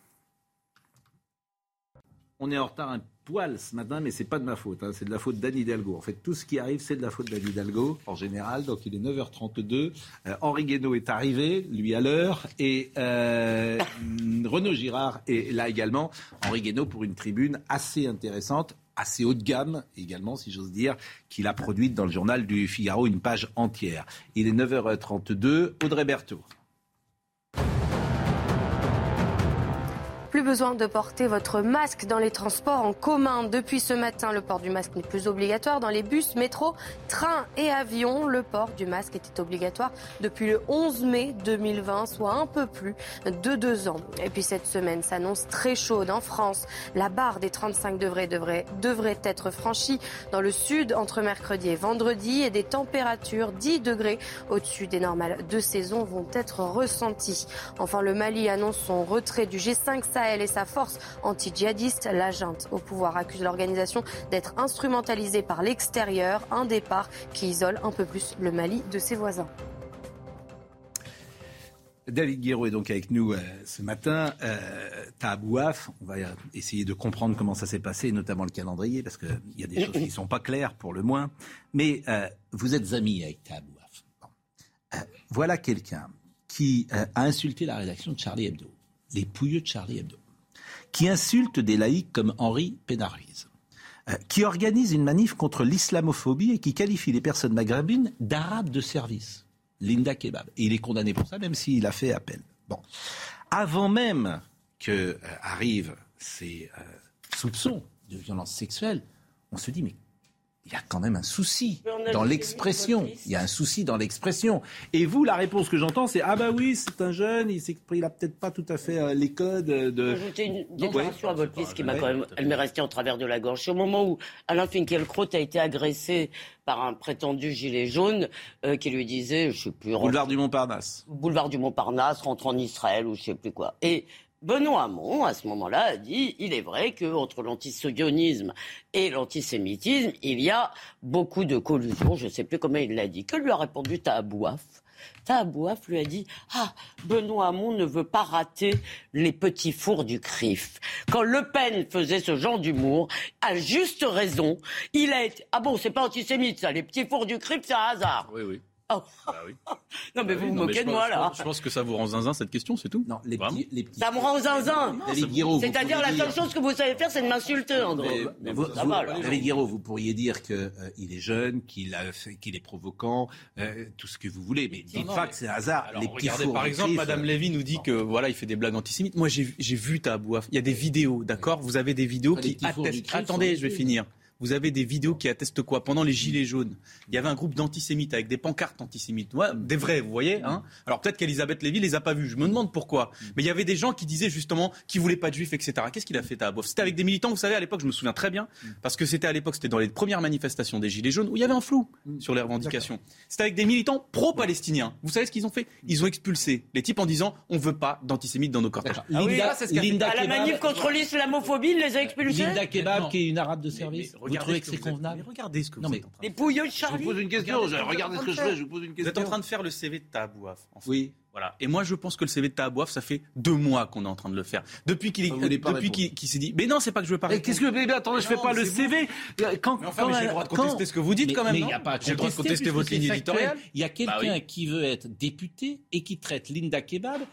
On est en retard un poil ce matin, mais c'est pas de ma faute. Hein. C'est de la faute d'Anne Hidalgo. En fait, tout ce qui arrive, c'est de la faute d'Anne Hidalgo en général. Donc, il est 9h32. Euh, Henri Guénaud est arrivé, lui à l'heure, et Renaud Girard est là également. Henri Guénaud pour une tribune assez intéressante assez haut de gamme également, si j'ose dire, qu'il a produite dans le journal du Figaro, une page entière. Il est 9h32. Audrey Berthaud.
Besoin de porter votre masque dans les transports en commun. Depuis ce matin, le port du masque n'est plus obligatoire dans les bus, métros, trains et avions. Le port du masque était obligatoire depuis le 11 mai 2020, soit un peu plus de deux ans. Et puis cette semaine s'annonce très chaude en France. La barre des 35 degrés devrait, devrait être franchie dans le sud entre mercredi et vendredi et des températures 10 degrés au-dessus des normales de saison vont être ressenties. Enfin, le Mali annonce son retrait du G5 Sahel et sa force anti-djihadiste. La junte au pouvoir accuse l'organisation d'être instrumentalisée par l'extérieur, un départ qui isole un peu plus le Mali de ses voisins.
David Guiraud est donc avec nous euh, ce matin. Euh, Tabouaf, on va essayer de comprendre comment ça s'est passé, notamment le calendrier, parce qu'il y a des choses qui ne sont pas claires pour le moins. Mais euh, vous êtes amis avec Tabouaf. Euh, voilà quelqu'un qui a insulté la rédaction de Charlie Hebdo, les pouilleux de Charlie Hebdo, qui insulte des laïcs comme Henri Pénaruiz, qui organise une manif contre l'islamophobie et qui qualifie les personnes maghrébines d'arabes de service. Linda Kebab. Et il est condamné pour ça, même s'il a fait appel. Bon. Avant même que euh, ces euh, soupçons de violence sexuelle, on se dit, mais il y a quand même un souci dans l'expression. Il y a un souci dans l'expression. Et vous, la réponse que j'entends, c'est ah bah oui, c'est un jeune, il s'exprime, il a peut-être pas tout à fait euh, les codes de.
J'ai une déclaration à votre fils qui m'a quand même, elle m'est restée en travers de la gorge. Au moment où Alain Finkielkraut a été agressé par un prétendu gilet jaune euh, qui lui disait, je sais plus.
Boulevard du Montparnasse.
Boulevard du Montparnasse, rentre en Israël ou je sais plus quoi. Et Benoît Hamon, à ce moment-là, a dit il est vrai qu'entre l'antisionisme et l'antisémitisme, il y a beaucoup de collusion. Je ne sais plus comment il l'a dit. Que lui a répondu Tahabouaf? Tahabouaf lui a dit Ah, Benoît Hamon ne veut pas rater les petits fours du CRIF. Quand Le Pen faisait ce genre d'humour, à juste raison, il a été Ah bon, c'est pas antisémite ça, les petits fours du CRIF, c'est un hasard.
Oui, oui.
Oh. Bah non, mais vous vous moquez de moi, là.
Je pense que ça vous rend zinzin, cette question, c'est tout
Non, les petits, les
Ça me rend zinzin C'est-à-dire, la seule chose que vous savez faire, c'est de m'insulter, en gros.
Mais, vous, vous, vous pourriez dire qu'il euh, il est jeune, qu'il est provoquant, euh, tout ce que vous voulez, mais dites pas que c'est un hasard.
les regardez, par exemple, Madame Lévy nous dit que voilà, il fait des blagues antisémites. Moi, j'ai vu Tabouaf. Il y a des vidéos, d'accord? Vous avez des vidéos qui attestent. Attendez, je vais finir vous avez des vidéos qui attestent quoi? Pendant les Gilets jaunes, il y avait un groupe d'antisémites avec des pancartes antisémites. Ouais, des vrais, vous voyez hein? Alors peut-être qu'Elisabeth Lévy les a pas vus. Je me demande pourquoi. Mais il y avait des gens qui disaient justement qu'ils voulaient pas de juifs, etc. Qu'est-ce qu'il a fait Tahabov? C'était avec des militants, vous savez, à l'époque, je me souviens très bien, parce que c'était à l'époque, c'était dans les premières manifestations des Gilets jaunes où il y avait un flou sur les revendications. C'était avec des militants pro-palestiniens. Vous savez ce qu'ils ont fait? Ils ont expulsé les types en disant on veut pas d'antisémites dans nos cortèges.
Ah Linda, Linda à la manif contre l'islamophobie, ils les a expulsés?
Linda Kebab, qui est une arabe de service. Vous trouvez que c'est convenable
regardez ce que
non,
vous êtes en train
de faire. Charlie.
Je vous pose une question. Regardez ce que je fais. Je vous pose une question.
Vous êtes en train de faire le CV de Tahabouaf.
Oui.
Voilà. Et moi, je pense que le CV de Tahabouaf, ça fait deux mois qu'on est en train de le faire. Depuis qu'il
ah, depuis
qu'il s'est dit, mais non, c'est pas que je veux pas.
Qu'est-ce que, mais attendez, je fais pas le CV.
Quand, mais enfin, j'ai le droit de contester ce que vous dites quand même.
Mais il n'y a pas.
J'ai le droit de contester votre ligne éditoriale.
Il y a quelqu'un qui veut être député et qui traite Linda Kebab euh,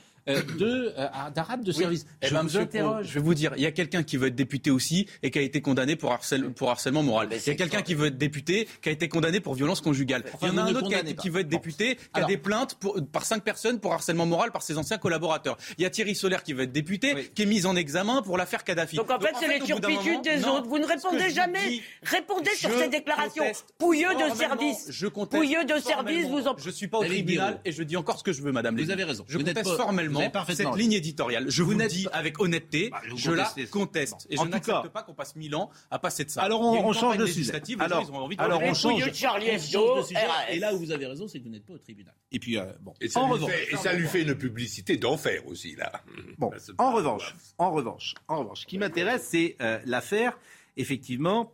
de euh, d'arabes de service.
Eh je, ben, je vais vous dire, il y a quelqu'un qui veut être député aussi et qui a été condamné pour, pour harcèlement moral. il y a quelqu'un qui veut être député qui a été condamné pour violence conjugale. il y en a un autre qui, veut être député qui a des plaintes par cinq personnes pour harcèlement moral par ses anciens collaborateurs. Il y a Thierry Solaire qui veut être député qui est mis en examen pour l'affaire Kadhafi.
Donc en fait, c'est les turpitudes des autres. Vous ne répondez jamais. Répondez sur ces déclarations. Pouilleux de service.
Je conteste.
Pouilleux de service, vous en...
Je suis pas au tribunal et je dis encore ce que je veux, madame.
Vous avez raison.
Je conteste formellement cette ligne éditoriale. Je vous, le dis avec honnêteté, bah, je la conteste. Et je n'accepte pas qu'on passe mille ans à passer de ça.
Alors on, change de sujet. Alors,
alors on change, de sujet.
Et là où vous avez raison, c'est que vous n'êtes pas au tribunal.
Et puis euh, bon. Et ça, lui, fait, et ça lui fait une publicité d'enfer aussi là.
Bon. En revanche, en revanche, en revanche, ce qui m'intéresse, c'est euh, l'affaire effectivement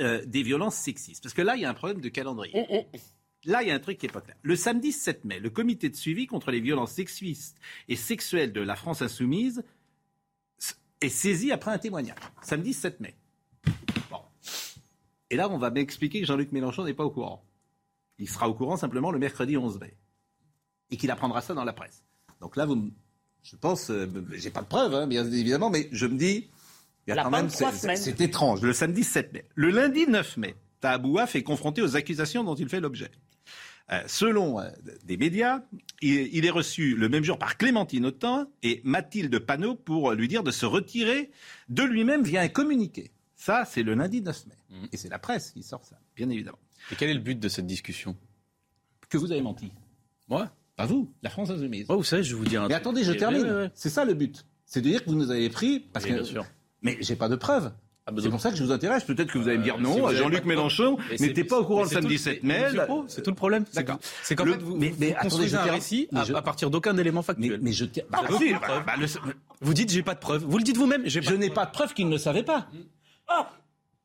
euh, des violences sexistes. Parce que là, il y a un problème de calendrier. Là, il y a un truc qui est pas clair. Le samedi 7 mai, le comité de suivi contre les violences sexistes et sexuelles de la France insoumise est saisi après un témoignage. Samedi 7 mai. Et là, on va m'expliquer que Jean-Luc Mélenchon n'est pas au courant. Il sera au courant simplement le mercredi 11 mai. Et qu'il apprendra ça dans la presse. Donc là, vous, je pense, euh, j'ai pas de preuves, hein, bien évidemment, mais je me dis, il y a quand même, c'est étrange. Le samedi 7 mai. Le lundi 9 mai, Tahabouaf est confronté aux accusations dont il fait l'objet. Euh, selon euh, des médias, il, est reçu le même jour par Clémentine Autain et Mathilde Panot pour lui dire de se retirer de lui-même via un communiqué. Ça, c'est le lundi 9 mai. Mmh. Et c'est la presse qui sort ça, bien évidemment.
Et quel est le but de cette discussion?
Que vous avez menti.
Moi?
Pas vous, la France insoumise.
Oh, vous savez, je vais vous dire un
Mais attendez, je termine. C'est ça le but. C'est de dire que vous nous avez pris parce que. Bien sûr. Mais j'ai pas de preuves. Ah, c'est pour ça que je vous intéresse. Peut-être que vous allez me dire euh, non. Jean-Luc Mélenchon n'était pas au courant le samedi 7 mai.
C'est tout le problème. D'accord. C'est qu'en fait, vous, mais, mais, construisez un récit à, partir d'aucun élément factuel.
Mais, je
bah, bah, bah, Vous dites j'ai pas de preuves. Vous le dites vous-même.
Je n'ai pas de preuves qu'il ne savait pas. Ah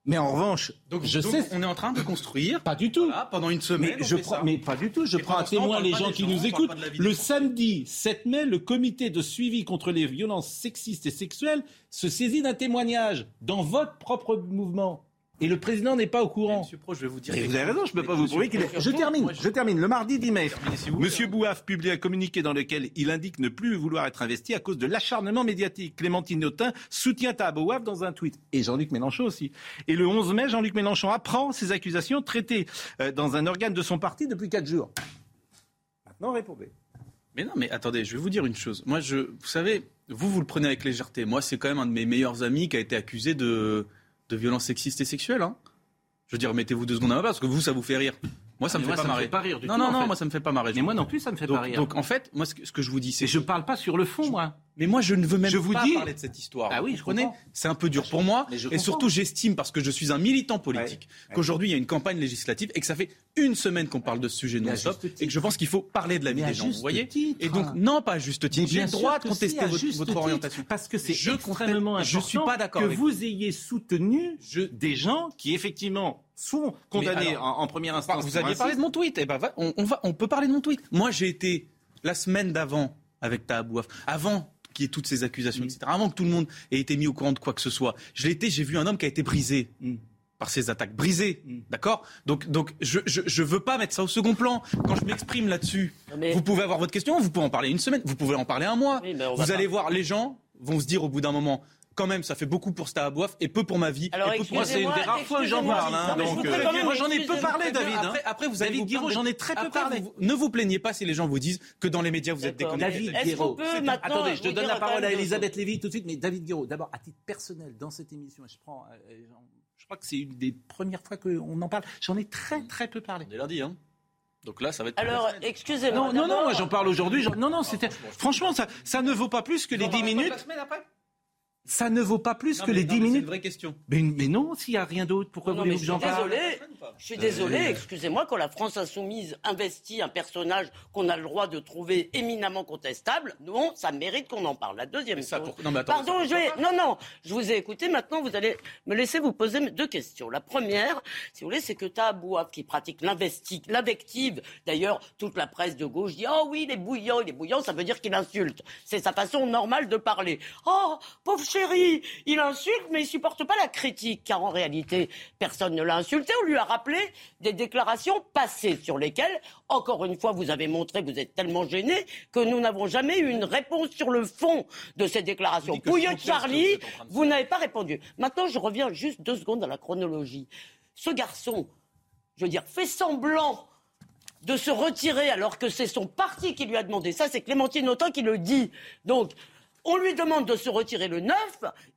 mais en revanche,
donc, je sais. On est en train de construire.
Pas du tout.
pendant une semaine.
Mais, je prends, mais pas du tout. Je prends à témoin les gens qui nous écoutent. Le samedi 7 mai, le comité de suivi contre les violences sexistes et sexuelles se saisit d'un témoignage dans votre propre mouvement. Et le président n'est pas au courant.
Monsieur Pro, je vais vous dire.
vous avez raison, je ne peux pas vous prouver qu'il est. Je termine, je... termine. Le mardi 10 mai, Monsieur Bouaf publie un communiqué dans lequel il indique ne plus vouloir être investi à cause de l'acharnement médiatique. Clémentine Autain soutient à Bouaf dans un tweet. Et Jean-Luc Mélenchon aussi. Et le 11 mai, Jean-Luc Mélenchon apprend ces accusations traitées euh, dans un organe de son parti depuis 4 jours. Maintenant, répondez.
Mais non, mais attendez, je vais vous dire une chose. Moi, je, vous savez, vous, vous le prenez avec légèreté. Moi, c'est quand même un de mes meilleurs amis qui a été accusé de de violences sexistes et sexuelles. Hein. Je veux dire, mettez-vous deux secondes à ma parce que vous, ça vous fait rire. Moi, ça me fait pas marrer.
pas rire du
non, non, non, moi, ça me fait pas marrer.
Mais moi non plus, ça me fait
pas
rire.
Donc, en fait, moi, ce que, je vous dis, c'est.
je parle pas sur le fond, moi.
Mais moi, je ne veux même je vous pas parler de cette histoire.
Ah oui,
je connais. C'est un peu dur pour moi. et surtout, j'estime, parce que je suis un militant politique, qu'aujourd'hui, il y a une campagne législative et que ça fait une semaine qu'on parle de ce sujet non-stop et que je pense qu'il faut parler de la vie des gens. Vous voyez Et donc, non, pas juste titre. J'ai le droit de contester votre, orientation.
Parce que c'est extrêmement important je suis pas que vous ayez soutenu des gens qui, effectivement, sont condamnés en, première instance.
Vous aviez parlé de mon tweet. Eh ben, on, va, on peut parler de mon tweet. Moi, j'ai été la semaine d'avant avec Tahabouaf, avant qu'il y ait toutes ces accusations, mm. etc., avant que tout le monde ait été mis au courant de quoi que ce soit. Je l'ai été, j'ai vu un homme qui a été brisé. Mm. par ces attaques brisées, mm. d'accord? Donc, donc je, je, veux pas mettre ça au second plan. Quand je m'exprime là-dessus, vous pouvez avoir votre question, vous pouvez en parler une semaine, vous pouvez en parler un mois. vous allez voir, les gens vont se dire au bout d'un moment, quand même, ça fait beaucoup pour Staboif et peu pour ma vie.
Alors,
et
peu moi, c'est une des rares fois où j'en parle. Hein, donc, euh, moi, j'en ai peu parlé, David.
Hein. Après, vous David Guiraud, j'en ai très peu parlé. ne vous plaignez pas si les gens vous disent que dans les médias, vous êtes déconnecté.
David Guiraud. Attendez, je te donne la parole à Elisabeth Lévy tout de suite. Mais David Guiraud, d'abord, à titre personnel, dans cette émission, je prends. Euh, je crois que c'est une des premières fois qu'on en parle. J'en ai très, très peu parlé.
On est lundi, hein donc là, ça va être.
Alors, excusez-moi.
Non, non, non, moi j'en parle aujourd'hui. Non, non, c'était. Franchement, ça, ça ne vaut pas plus que les 10 minutes. La semaine après ça ne vaut pas plus que les 10 minutes. C'est
une vraie question.
Mais, non, s'il n'y a rien d'autre, pourquoi voulez-vous que j'en parle
Je suis désolé, euh, excusez-moi, quand la France insoumise investit un personnage qu'on a le droit de trouver éminemment contestable, non, ça mérite qu'on en parle. La deuxième chose. Pardon, je vais... Non, non, je vous ai écouté, maintenant vous allez me laisser vous poser deux questions. La première, si vous voulez, c'est que Tahabouaf, qui pratique l'invective, d'ailleurs, toute la presse de gauche dit Oh oui, il est bouillant, il est bouillant, ça veut dire qu'il insulte. C'est sa façon normale de parler. Oh, pauvre il insulte, mais il supporte pas la critique, car en réalité, personne ne l'a insulté. On lui a rappelé des déclarations passées sur lesquelles, encore une fois, vous avez montré, vous êtes tellement gêné que nous n'avons jamais eu une réponse sur le fond de ces déclarations. Pouilleux Charlie, vous n'avez pas répondu. Maintenant, je reviens juste deux secondes à la chronologie. Ce garçon, je veux dire, fait semblant de se retirer alors que c'est son parti qui lui a demandé. Ça, c'est Clémentine Autain qui le dit. Donc, on lui demande de se retirer le 9,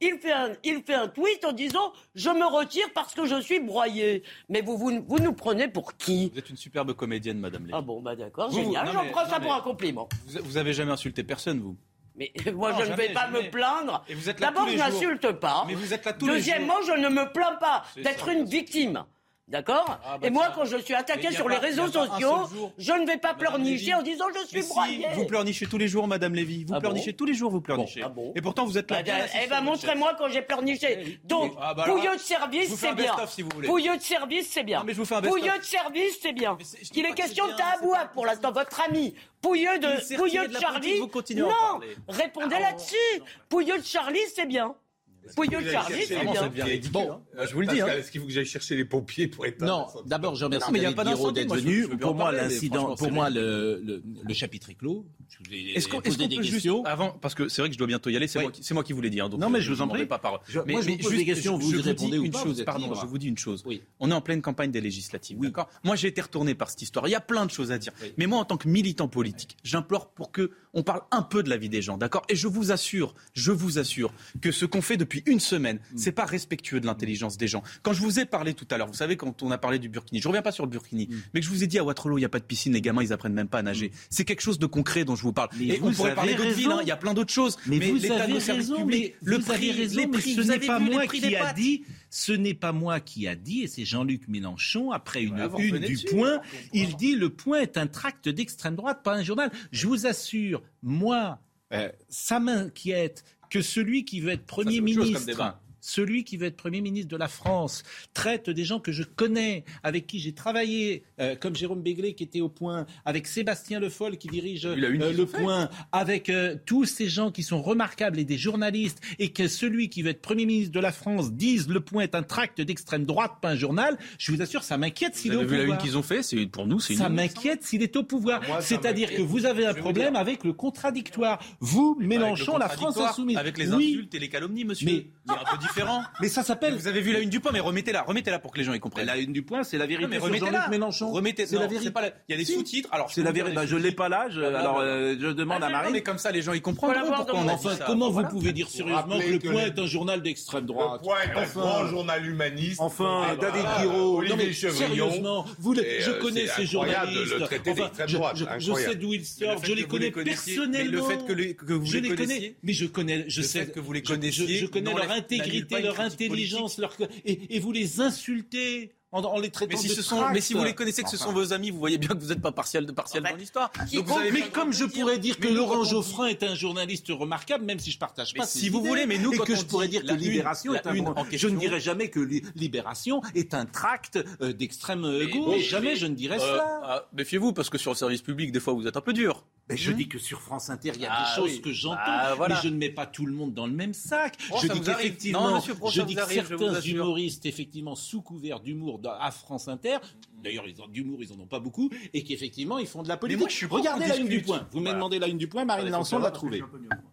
il fait un, il fait un tweet en disant Je me retire parce que je suis broyé. Mais vous, vous, nous prenez pour qui?
Vous êtes une superbe comédienne, Madame Lévy.
Ah bon, bah d'accord, génial. J'en prends ça pour un compliment.
Vous, vous avez jamais insulté personne, vous
mais moi, je ne vais pas me plaindre. D'abord, je n'insulte pas.
Mais vous êtes là tous
Deuxièmement, je ne me plains pas d'être une victime. D'accord ah, bah Et moi, quand je suis attaqué sur les réseaux sociaux, je ne vais pas pleurnicher en disant je suis broyé.
vous pleurnichez tous les jours, Madame Lévy. Vous ah pleurnichez tous les jours, vous pleurnichez. Ah Et pourtant, vous êtes là.
Bah, eh ben, montrez-moi quand j'ai pleurniché. Donc, pouilleux de service, c'est bien. Pouilleux de service, c'est bien. Pouilleux de service, c'est bien. Il est question de Tahabouaf pour l'instant, votre ami. Pouilleux de, pouilleux de Charlie. Non, répondez là-dessus. Pouilleux de Charlie, c'est bien. Pouillot charrier, c'est bien.
Bon, hein. je vous le dis. Hein. Est-ce qu'il faut que j'aille chercher les pompiers pour être
Non, d'abord, je remercie David Guiraud d'être venu. Pour moi, l'incident, pour moi, le chapitre est clos.
Est-ce qu'on peut juste avant, parce que c'est vrai que je dois bientôt y aller, c'est moi qui voulais dire.
Non, mais je vous en prie.
Pas parole.
Mais moi, je vous pose des questions, vous répondez
une chose. Pardon, je vous dis une chose. On est en pleine campagne des législatives. D'accord? Moi, j'ai été retourné par cette histoire. Il y a plein de choses à dire. Mais moi, en tant que militant politique, j'implore pour que on parle un peu de la vie des gens, d'accord? Et je vous assure, je vous assure que ce qu'on fait depuis une semaine, mm. c'est pas respectueux de l'intelligence des gens. Quand je vous ai parlé tout à l'heure, vous savez quand on a parlé du Burkini, je reviens pas sur le Burkini, mm. mais que je vous ai dit à Waterloo, il n'y a pas de piscine, les gamins ils apprennent même pas à nager. Mm. C'est quelque chose de concret dont je vous parle.
Et on pourrait parler d'autres villes, hein.
il y a plein d'autres choses.
Mais, vous avez raison, mais le prix, les prix, ce n'est pas moi qui a dit ce n'est pas moi qui a dit, et c'est Jean-Luc Mélenchon, après une une du Point, il dit le Point est un tract d'extrême droite, pas un journal. Je vous assure, moi, euh, ça m'inquiète que celui qui veut être Premier ministre celui qui veut être Premier ministre de la France traite des gens que je connais, avec qui j'ai travaillé, euh, comme Jérôme Béglé qui était au point, avec Sébastien Le Foll qui dirige euh, le point, avec euh, tous ces gens qui sont remarquables et des journalistes, et que celui qui veut être Premier ministre de la France dise le point est un tract d'extrême droite, pas un journal, je vous assure, ça m'inquiète s'il est au
pouvoir.
Vous
vu la une qu'ils ont fait, c'est pour nous, c'est
Ça m'inquiète s'il est au pouvoir. C'est-à-dire que vous avez un problème avec le contradictoire. Vous, Mélenchon, la France insoumise.
Avec les insultes et les calomnies, monsieur. Mais... Il est un peu différent.
Mais ça s'appelle.
Vous avez vu la une du point, mais remettez-la, remettez-la pour que les gens y comprennent.
La une du point, c'est la vérité. mais
remettez-la.
Mélenchon.
Remettez. C'est la vérité. Pas Il y a des sous-titres. Alors
c'est la vérité. Bah, je l'ai pas là. Je... Alors euh, je demande à Marie.
Mais comme ça, les gens y comprennent.
Enfin, comment vous pouvez dire sérieusement que le point est un journal d'extrême droite
Le point est un grand journal humaniste.
Enfin, David Guiraud. Non mais sérieusement, vous, je euh, connais ces journalistes. Je sais d'où ils sortent. Je les connais personnellement.
Le fait que vous les connaissiez.
Mais je connais. Je sais
que vous les connaissiez.
Je connais leur intégrité, leur intelligence, leur... Et, et, vous les insultez en, les traitant
mais si
de
ce sont, Mais si vous les connaissez, que ce sont vos amis, vous voyez bien que vous n'êtes pas partiel, de partiel dans l'histoire.
Mais comme je pourrais dire que Laurent Geoffrin est un journaliste remarquable, même si je partage pas
si vous voulez, mais nous,
et que je pourrais dire que Libération est un... Je ne dirais jamais que Libération est un tract euh, d'extrême gauche. Jamais je ne dirais euh, cela.
Ah, méfiez-vous, parce que sur le service public, des fois, vous êtes un peu dur.
Mais je dis que sur France Inter, il y a des ah choses que j'entends, bah, mais je ne mets pas tout le monde dans le même sac. je dis qu'effectivement, je dis que certains humoristes, effectivement, sous couvert d'humour à France Inter, d'ailleurs, d'humour, ils en ont pas beaucoup, et qu'effectivement, ils font de la politique. moi, je suis Regardez la une du point. Vous m'avez demandé la une du point, Marine Lançon l'a trouvée.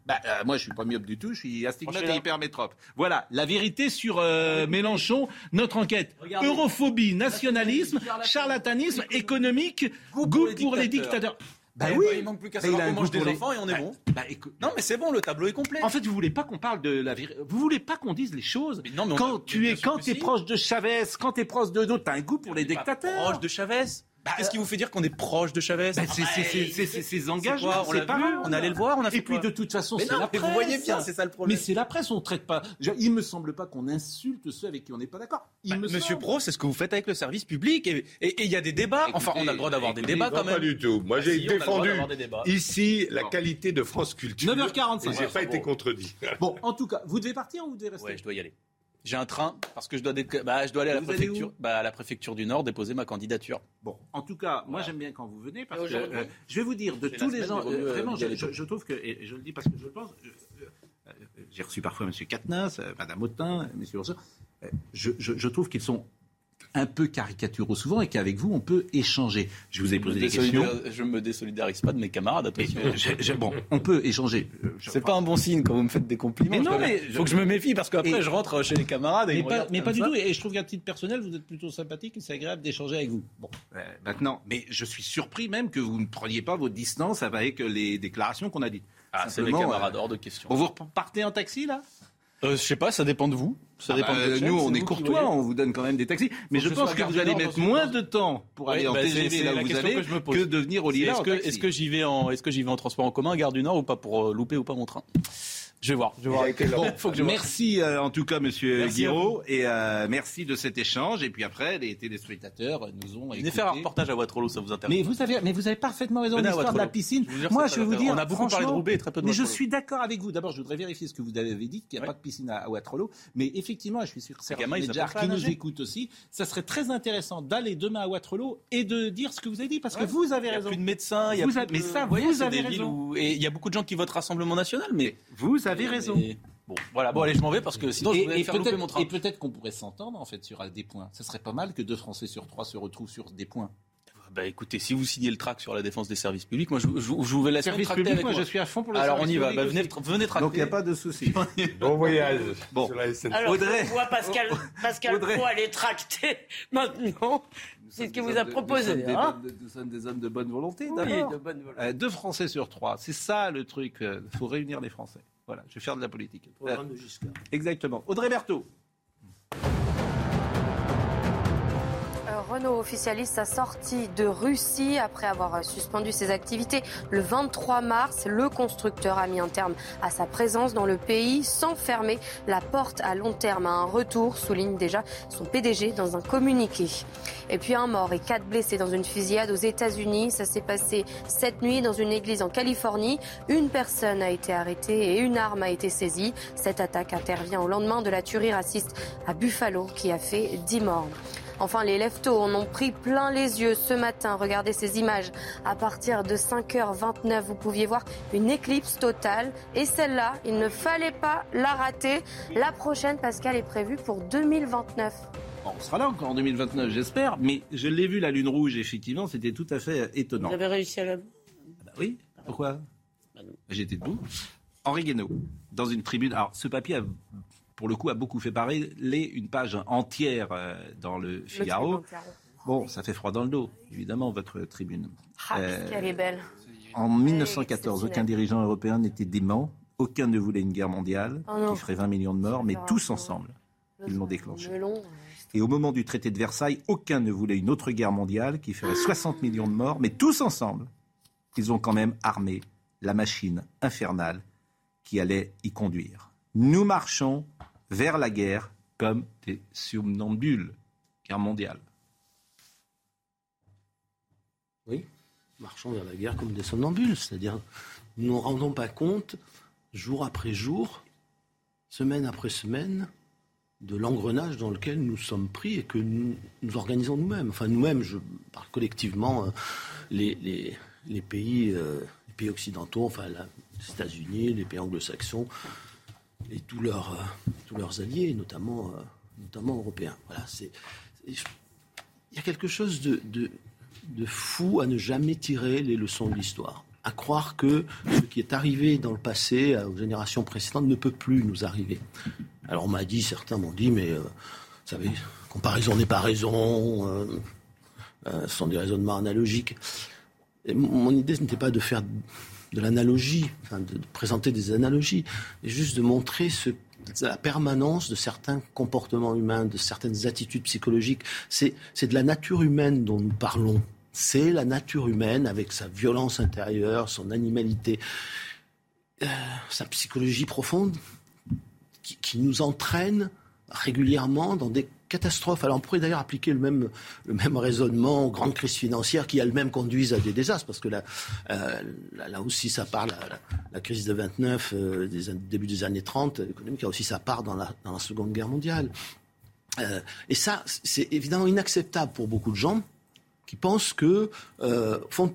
Bah, euh, moi, je suis pas myope du tout, je suis astigmate et hypermétrope. Voilà, la vérité sur euh, Mélenchon, notre enquête. Europhobie, nationalisme, charlatanisme économique, goût pour les dictateurs.
Bah oui, il manque plus qu'à savoir qu'on mange des enfants et on est bah, bon. Bah, non, mais c'est bon, le tableau est complet.
En fait, vous voulez pas qu'on parle de la vérité. Vous voulez pas qu'on dise les choses. Mais non, mais quand tu es, quand tu es proche de Chavez, quand tu es proche de d'autres, t'as un goût pour les dictateurs.
Proche de Chavez. Bah, Qu'est-ce qui vous fait dire qu'on est proche de Chavez
bah, C'est ses engagements.
On l'a vu, on allait le voir, on a fait
Et puis de toute façon, c'est la presse.
Vous voyez bien, c'est ça le problème.
Mais c'est la presse, on traite pas. Il me semble pas qu'on insulte ceux avec qui on n'est pas d'accord.
Bah, Monsieur Pro, c'est ce que vous faites avec le service public. Et il y a des débats. Enfin, on a le droit d'avoir des débats quand même.
Pas du tout. Moi, j'ai défendu ici la qualité de France Culture.
9h45.
J'ai pas été contredit.
Bon, en tout cas, vous devez partir ou vous devez rester?
Ouais, je dois y aller. J'ai un train parce que je dois, bah, je dois aller à la préfecture, bah, à la préfecture du Nord déposer ma candidature.
Bon, en tout cas, moi j'aime bien quand vous venez parce que euh, je vais vous dire de tous les gens, euh, vraiment, je, trouve que et je le dis parce que je pense, euh, j'ai reçu parfois M. Katnas, Mme Autain, M. Rousseau, je trouve qu'ils sont un peu caricaturaux souvent et qu'avec vous, on peut échanger. Je vous ai posé des questions.
Je ne me désolidarise pas de mes camarades.
bon, on peut échanger.
C'est pas un bon signe quand vous me faites des compliments. Mais non, mais faut que je me méfie parce qu'après je rentre chez les camarades.
Et mais pas, du tout. Et je trouve qu'à titre personnel, vous êtes plutôt sympathique et c'est agréable d'échanger avec vous. Bon, euh, maintenant, mais je suis surpris même que vous ne preniez pas votre distance avec les déclarations qu'on a dites.
Ah, c'est mes camarades hors de question.
vous repartez en taxi là?
Euh, Je sais pas, ça dépend de vous. Ça
ah bah, nous, on est courtois, on vous donne quand même des taxis. Mais je pense que vous allez mettre moins de temps pour aller en bah, TGV là où vous allez que, que, de venir au Lila.
Est-ce que, j'y vais en, que vais en transport en commun, gare du Nord ou pas pour euh, louper ou pas mon train? Je vais voir. Je vais voir avec bon,
faut que je merci euh, en tout cas, Monsieur Guiraud, et euh, merci de cet échange. Et puis après, les téléspectateurs nous ont.
Venez faire un reportage à Waterloo, ça vous intéresse
Mais vous avez, mais vous avez parfaitement raison. L'histoire de la piscine. Moi, je vais vous dire.
On a beaucoup parlé de Roubaix, très peu de
Mais je suis d'accord avec vous. D'abord, je voudrais vérifier ce que vous avez dit, qu'il n'y a pas de piscine à, Waterloo. Mais effectivement, je suis sûr que certains qui nous écoutent aussi, ça serait très intéressant d'aller demain à Waterloo et de dire ce que vous avez dit, parce que vous avez raison.
Il n'y a plus de médecins. Il y a
mais ça, vous avez raison.
Et il y a beaucoup de gens qui votent Rassemblement National, mais
vous avez raison.
Bon, voilà, bon, allez, je m'en vais parce que sinon je vais faire louper mon train.
Et peut-être qu'on pourrait s'entendre en fait sur des points. Ce serait pas mal que deux Français sur trois se retrouvent sur des points.
Bah écoutez, si vous signez le tract sur la défense des services publics, moi je, je, je vous vais laisser tracter avec
moi. Je suis à fond pour le
Alors on y va. Bah, venez, venez tracter.
Donc il n'y a pas de souci.
bon voyage.
Bon. Alors Audrey. On voit Pascal, Pascal Audrey. Pro aller tracter maintenant. C'est ce qu'il vous a proposé.
Nous,
hein
nous, sommes des hommes de bonne volonté.
Oui, de bonne volonté.
Euh, deux Français sur trois. C'est ça le truc. Il euh, faut réunir les Français. Voilà, je vais faire de la politique.
Programme de Giscard.
Exactement. Audrey Berthaud.
Renault officialise sa sortie de Russie après avoir suspendu ses activités le 23 mars. Le constructeur a mis un terme à sa présence dans le pays sans fermer la porte à long terme à un retour, souligne déjà son PDG dans un communiqué. Et puis un mort et quatre blessés dans une fusillade aux États-Unis. Ça s'est passé cette nuit dans une église en Californie. Une personne a été arrêtée et une arme a été saisie. Cette attaque intervient au lendemain de la tuerie raciste à Buffalo qui a fait 10 morts. Enfin, les leftos en ont pris plein les yeux ce matin. Regardez ces images. À partir de 5h29, vous pouviez voir une éclipse totale. Et celle-là, il ne fallait pas la rater. La prochaine, Pascal, est prévue pour 2029.
on sera là encore en 2029, j'espère. Mais je l'ai vu, la lune rouge, effectivement, c'était tout à fait étonnant.
Vous avez réussi à la...
Ah bah oui, pourquoi? Bah J'étais debout. Henri Guénaud, dans une tribune. Alors, ce papier a pour le coup, a beaucoup fait parler une page entière euh, dans le Figaro. Bon, ça fait froid dans le dos, évidemment, votre tribune.
Ah, euh, est belle.
En 1914, aucun dirigeant européen n'était dément. Aucun ne voulait une guerre mondiale oh qui ferait 20 millions de morts, mais tous ensemble, ils l'ont déclenché. Et au moment du traité de Versailles, aucun ne voulait une autre guerre mondiale qui ferait 60 millions de morts, mais tous ensemble, ils ont quand même armé la machine infernale qui allait y conduire. Nous marchons vers la guerre comme des somnambules. Guerre mondiale.
Oui, marchons vers la guerre comme des somnambules, c'est-à-dire nous ne rendons pas compte, jour après jour, semaine après semaine, de l'engrenage dans lequel nous sommes pris et que nous, organisons nous-mêmes. Enfin, nous-mêmes, je parle collectivement, euh, les, les, pays, euh, les pays occidentaux, enfin les États-Unis, les pays anglo-saxons, et tous leurs, euh, tous leurs alliés, notamment, euh, européens. Voilà, il y a quelque chose de, fou à ne jamais tirer les leçons de l'histoire, à croire que ce qui est arrivé dans le passé aux générations précédentes ne peut plus nous arriver. Alors on m'a dit, certains m'ont dit, mais euh, vous savez, comparaison n'est pas raison, euh, ce sont des raisonnements analogiques. Et mon idée, ce n'était pas de faire de l'analogie, de, présenter des analogies, et juste de montrer la permanence de certains comportements humains, de certaines attitudes psychologiques. C'est de la nature humaine dont nous parlons. C'est la nature humaine avec sa violence intérieure, son animalité, euh, sa psychologie profonde, qui nous entraîne régulièrement dans des catastrophes. Alors on pourrait d'ailleurs appliquer le même, le même raisonnement aux grandes crises financières qui elles-mêmes conduisent à des désastres, parce que là, euh, là, aussi ça part, la, crise de 29, euh, début des années 30, économique, a aussi sa part dans la, dans la Seconde Guerre mondiale. Euh, et ça, c'est évidemment inacceptable pour beaucoup de gens qui pensent que font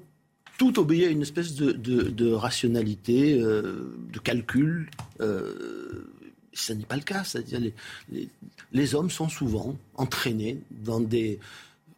tout obéir à une espèce de, de, rationalité, de calcul. Euh, ce n'est pas le cas. C'est-à-dire les, les, hommes sont souvent entraînés dans des,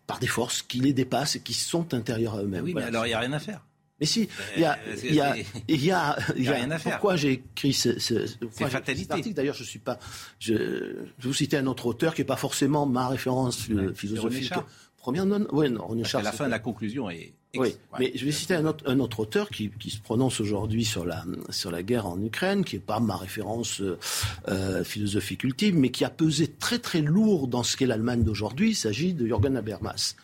par des forces qui les dépassent et qui sont intérieures à eux-mêmes.
Oui, mais alors il n'y a rien à faire.
Mais si, il y a, il y a, il y a,
rien à faire.
Pourquoi j'ai écrit ce, ce,
ce fatalité.
D'ailleurs, je suis pas. Je, je vais vous citer un autre auteur qui n'est pas forcément ma référence ouais, philosophique. Première non, ouais, non,
René Char. À la fin, la conclusion est
oui, mais je vais citer un autre, un autre auteur qui, qui, se prononce aujourd'hui sur la, sur la guerre en Ukraine, qui n'est pas ma référence euh, euh, philosophique ultime, mais qui a pesé très très lourd dans ce qu'est l'Allemagne d'aujourd'hui. Il s'agit de Jürgen Habermas.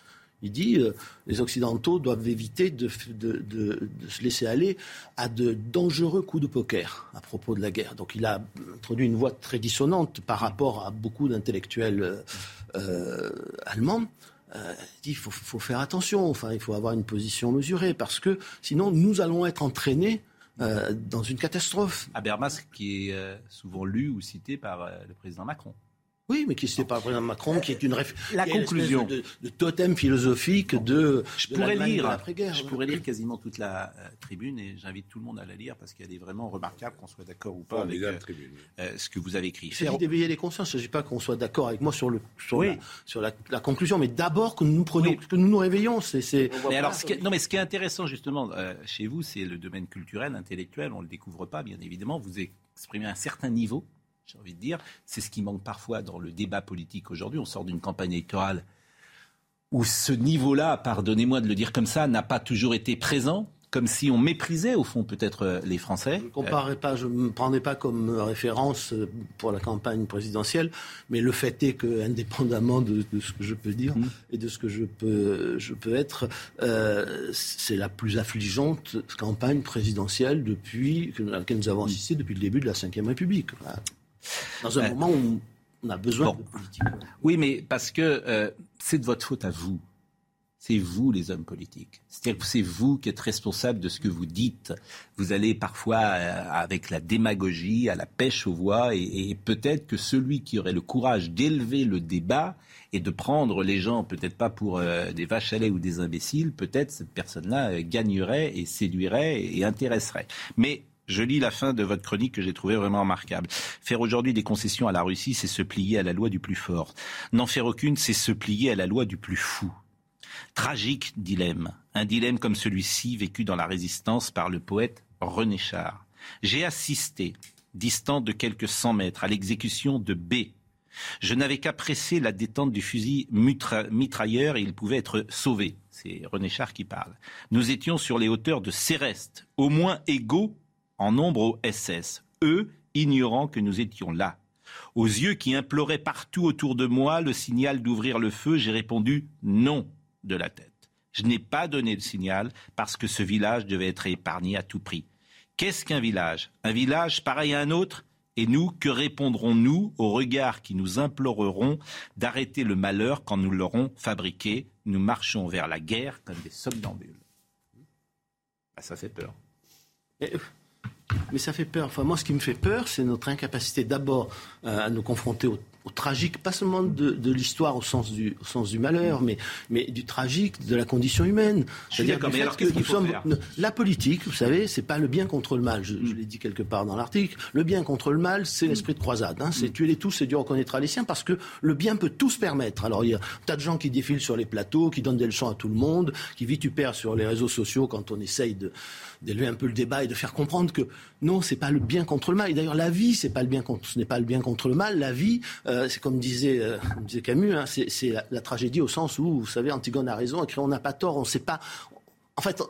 Il dit euh, les Occidentaux doivent éviter de, de, de, de, se laisser aller à de dangereux coups de poker à propos de la guerre. Donc il a introduit une voix très dissonante par rapport à beaucoup d'intellectuels euh, allemands euh, il faut, faire attention, enfin, il faut avoir une position mesurée, parce que sinon nous allons être entraînés euh, dans une catastrophe.
Habermas, qui est euh, souvent lu ou cité par le président Macron.
Oui, mais qui c'était pas le président Macron, qui est une
la conclusion
de, totem philosophique de.
Je pourrais lire. Je pourrais lire quasiment toute la euh, tribune et j'invite tout le monde à la lire parce qu'elle est vraiment remarquable, qu'on soit d'accord ou pas avec euh, euh, ce que vous avez écrit.
Il s'agit d'éveiller les consciences. Il ne s'agit pas qu'on soit d'accord avec moi sur le sur, la, sur la, conclusion, mais d'abord que nous prenions, que nous nous réveillons. C'est.
Mais alors, ce qui est, non, mais ce qui est intéressant justement chez vous, c'est le domaine culturel, intellectuel. On le découvre pas, bien évidemment. Vous exprimez un certain niveau j'ai envie de dire. C'est ce qui manque parfois dans le débat politique aujourd'hui. On sort d'une campagne électorale où ce niveau-là, pardonnez-moi de le dire comme ça, n'a pas toujours été présent comme si on méprisait au fond peut-être euh, les Français.
Je ne comparais pas, je ne me prenais pas comme référence euh, pour la campagne présidentielle, mais le fait est que, indépendamment de, ce que je peux dire mmh. et de ce que je peux, je peux être, euh, c'est la plus affligeante campagne présidentielle depuis à laquelle nous avons assisté depuis le début de la Ve République dans un moment où on a besoin de politique.
Oui, mais parce que euh, c'est de votre faute à vous. C'est vous les hommes politiques. C'est-à-dire que c'est vous qui êtes responsable de ce que vous dites. Vous allez parfois euh, avec la démagogie, à la pêche aux voix, et, peut-être que celui qui aurait le courage d'élever le débat et de prendre les gens, peut-être pas pour euh, des vaches à lait ou des imbéciles, peut-être cette personne-là gagnerait et séduirait et intéresserait. Mais je lis la fin de votre chronique que j'ai trouvée vraiment remarquable. Faire aujourd'hui des concessions à la Russie, c'est se plier à la loi du plus fort. N'en faire aucune, c'est se plier à la loi du plus fou. Tragique dilemme. Un dilemme comme celui-ci vécu dans la résistance par le poète René Char. J'ai assisté, distant de quelques cent mètres, à l'exécution de B. Je n'avais qu'à presser la détente du fusil mitrailleur et il pouvait être sauvé. C'est René Char qui parle. Nous étions sur les hauteurs de Céreste, au moins égaux en nombre au SS, eux ignorant que nous étions là. Aux yeux qui imploraient partout autour de moi le signal d'ouvrir le feu, j'ai répondu non de la tête. Je n'ai pas donné le signal parce que ce village devait être épargné à tout prix. Qu'est-ce qu'un village? Un village pareil à un autre? Et nous, que répondrons-nous aux regards qui nous imploreront d'arrêter le malheur quand nous l'aurons fabriqué? Nous marchons vers la guerre comme des somnambules. Ah, ça fait peur.
Mais ça fait peur. Enfin, moi, ce qui me fait peur, c'est notre incapacité d'abord euh, à nous confronter au au tragique, pas seulement de, l'histoire au sens du, sens du malheur, mais, mais du tragique de la condition humaine.
C'est-à-dire que nous sommes,
la politique, vous savez, c'est pas le bien contre le mal. Je, mm. l'ai dit quelque part dans l'article. Le bien contre le mal, c'est l'esprit de croisade. Hein. C'est mm. tuer les tous et Dieu reconnaîtra les siens, parce que le bien peut tout se permettre. Alors il y a un tas de gens qui défilent sur les plateaux, qui donnent des leçons à tout le monde, qui vitupèrent sur les réseaux sociaux quand on essaye de d'élever un peu le débat et de faire comprendre que non, c'est pas le bien contre le mal. Et d'ailleurs, la vie, c'est pas le bien ce n'est pas le bien contre le mal. La vie, euh, c'est comme disait, euh, Camus, hein, c'est la, tragédie au sens où, vous savez, Antigone a raison, on n'a pas tort, on ne sait pas. En fait,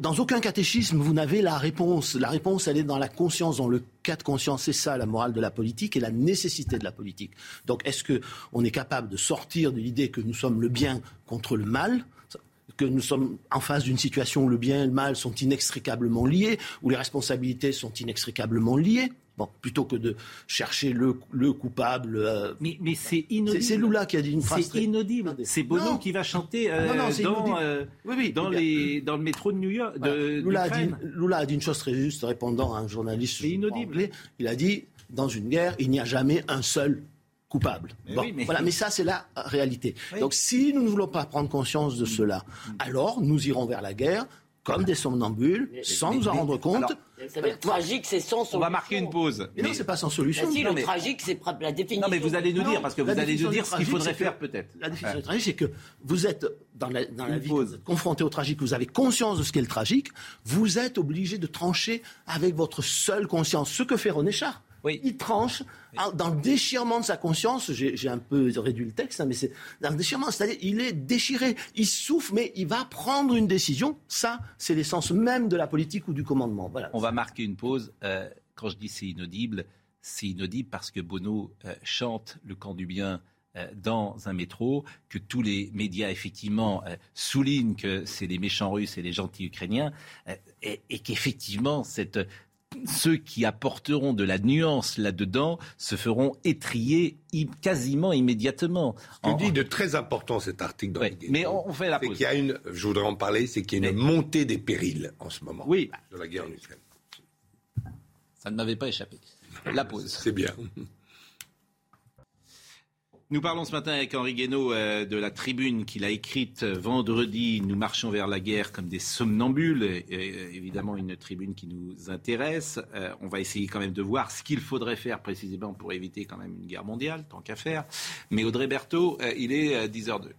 dans aucun catéchisme, vous n'avez la réponse. La réponse, elle est dans la conscience, dans le cas de conscience. C'est ça, la morale de la politique et la nécessité de la politique. Donc, est-ce qu'on est capable de sortir de l'idée que nous sommes le bien contre le mal? Que nous sommes en face d'une situation où le bien et le mal sont inextricablement liés, où les responsabilités sont inextricablement liées. Bon, plutôt que de chercher le, le coupable. Euh,
mais, mais c'est inaudible.
C'est Lula qui a dit une phrase.
C'est inaudible. C'est Bono qui va chanter euh, dans, euh, oui, oui, dans, les, dans, le métro de New York. De,
Lula, a dit, Lula, a dit, une chose très juste répondant à un journaliste.
C'est inaudible.
il a dit dans une guerre, il n'y a jamais un seul coupable. Mais Voilà, mais ça, c'est la réalité. Donc, si nous ne voulons pas prendre conscience de cela, alors nous irons vers la guerre comme des somnambules, sans nous en rendre compte.
ça être tragique, c'est sans solution.
On va marquer une pause.
Mais, non, c'est pas sans solution.
si, le tragique, c'est la définition.
Non, mais vous allez nous dire, parce que vous allez nous dire ce qu'il faudrait faire, peut-être.
La définition du tragique, c'est que vous êtes dans la, dans la vie, confronté au tragique, vous avez conscience de ce qu'est le tragique, vous êtes obligé de trancher avec votre seule conscience. Ce que fait René Char. Il tranche dans le déchirement de sa conscience. J'ai un peu réduit le texte, hein, mais c'est dans le déchirement. C'est-à-dire, il est déchiré, il souffre, mais il va prendre une décision. Ça, c'est l'essence même de la politique ou du commandement. Voilà.
On va marquer une pause. Euh, quand je dis c'est inaudible, c'est inaudible parce que Bono euh, chante le camp du bien euh, dans un métro, que tous les médias effectivement soulignent que c'est les méchants russes et les gentils ukrainiens, et, et qu'effectivement cette, ceux qui apporteront de la nuance là-dedans se feront étrier quasiment immédiatement.
Ce que dit de très important cet article dans
Mais on, fait la pause.
y a une, je voudrais en parler, c'est qu'il y a une montée des périls en ce moment
oui.
de la guerre en Ukraine.
Ça ne m'avait pas échappé. La pause.
C'est bien.
Nous parlons ce matin avec Henri Guénaud euh, de la tribune qu'il a écrite euh, vendredi. Nous marchons vers la guerre comme des somnambules. Euh, évidemment, une tribune qui nous intéresse. on va essayer quand même de voir ce qu'il faudrait faire précisément pour éviter quand même une guerre mondiale, tant qu'à faire. Mais Audrey Berthaud, il est 10h02.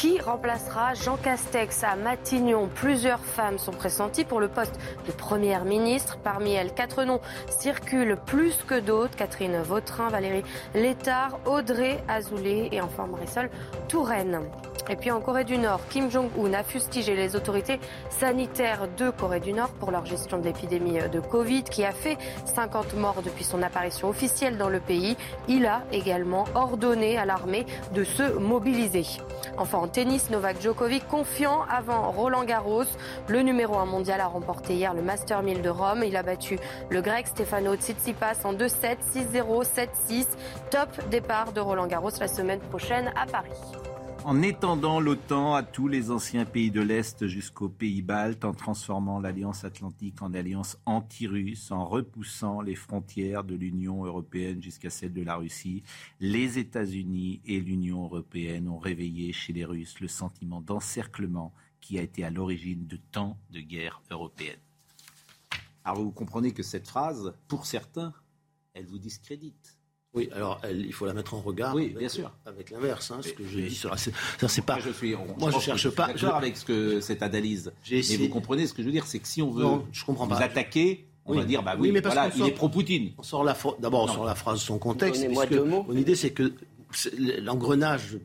Qui remplacera Jean Castex à Matignon? Plusieurs femmes sont pressenties pour le poste de première ministre. Parmi elles, quatre noms circulent plus que d'autres. Catherine Vautrin, Valérie Létard, Audrey Azoulay et enfin Marisol Touraine. Et puis en Corée du Nord, Kim Jong-un a fustigé les autorités sanitaires de Corée du Nord pour leur gestion de l'épidémie de Covid qui a fait 50 morts depuis son apparition officielle dans le pays. Il a également ordonné à l'armée de se mobiliser. Enfin en tennis, Novak Djokovic confiant avant Roland Garros. Le numéro 1 mondial a remporté hier le Master 1000 de Rome. Il a battu le grec Stefano Tsitsipas en 2-7, 6-0, 7-6. Top départ de Roland Garros la semaine prochaine à Paris
en étendant l'OTAN à tous les anciens pays de l'Est jusqu'aux pays baltes, en transformant l'Alliance atlantique en alliance anti-russe, en repoussant les frontières de l'Union européenne jusqu'à celles de la Russie, les États-Unis et l'Union européenne ont réveillé chez les Russes le sentiment d'encerclement qui a été à l'origine de tant de guerres européennes. Alors vous comprenez que cette phrase, pour certains, elle vous discrédite.
Oui, alors il faut la mettre en regard.
Oui, bien sûr.
Avec l'inverse, hein, ce que j'ai dit. Ça, c'est pas.
Moi, je suis.
moi, je, cherche pas.
D'accord avec ce que cette analyse. Mais vous comprenez ce que je veux dire, c'est que si on veut
je comprends
vous attaquer, on va dire bah oui, mais voilà, il est pro-Poutine.
On sort la d'abord on sort la phrase son contexte. Mon idée, c'est que l'engrenage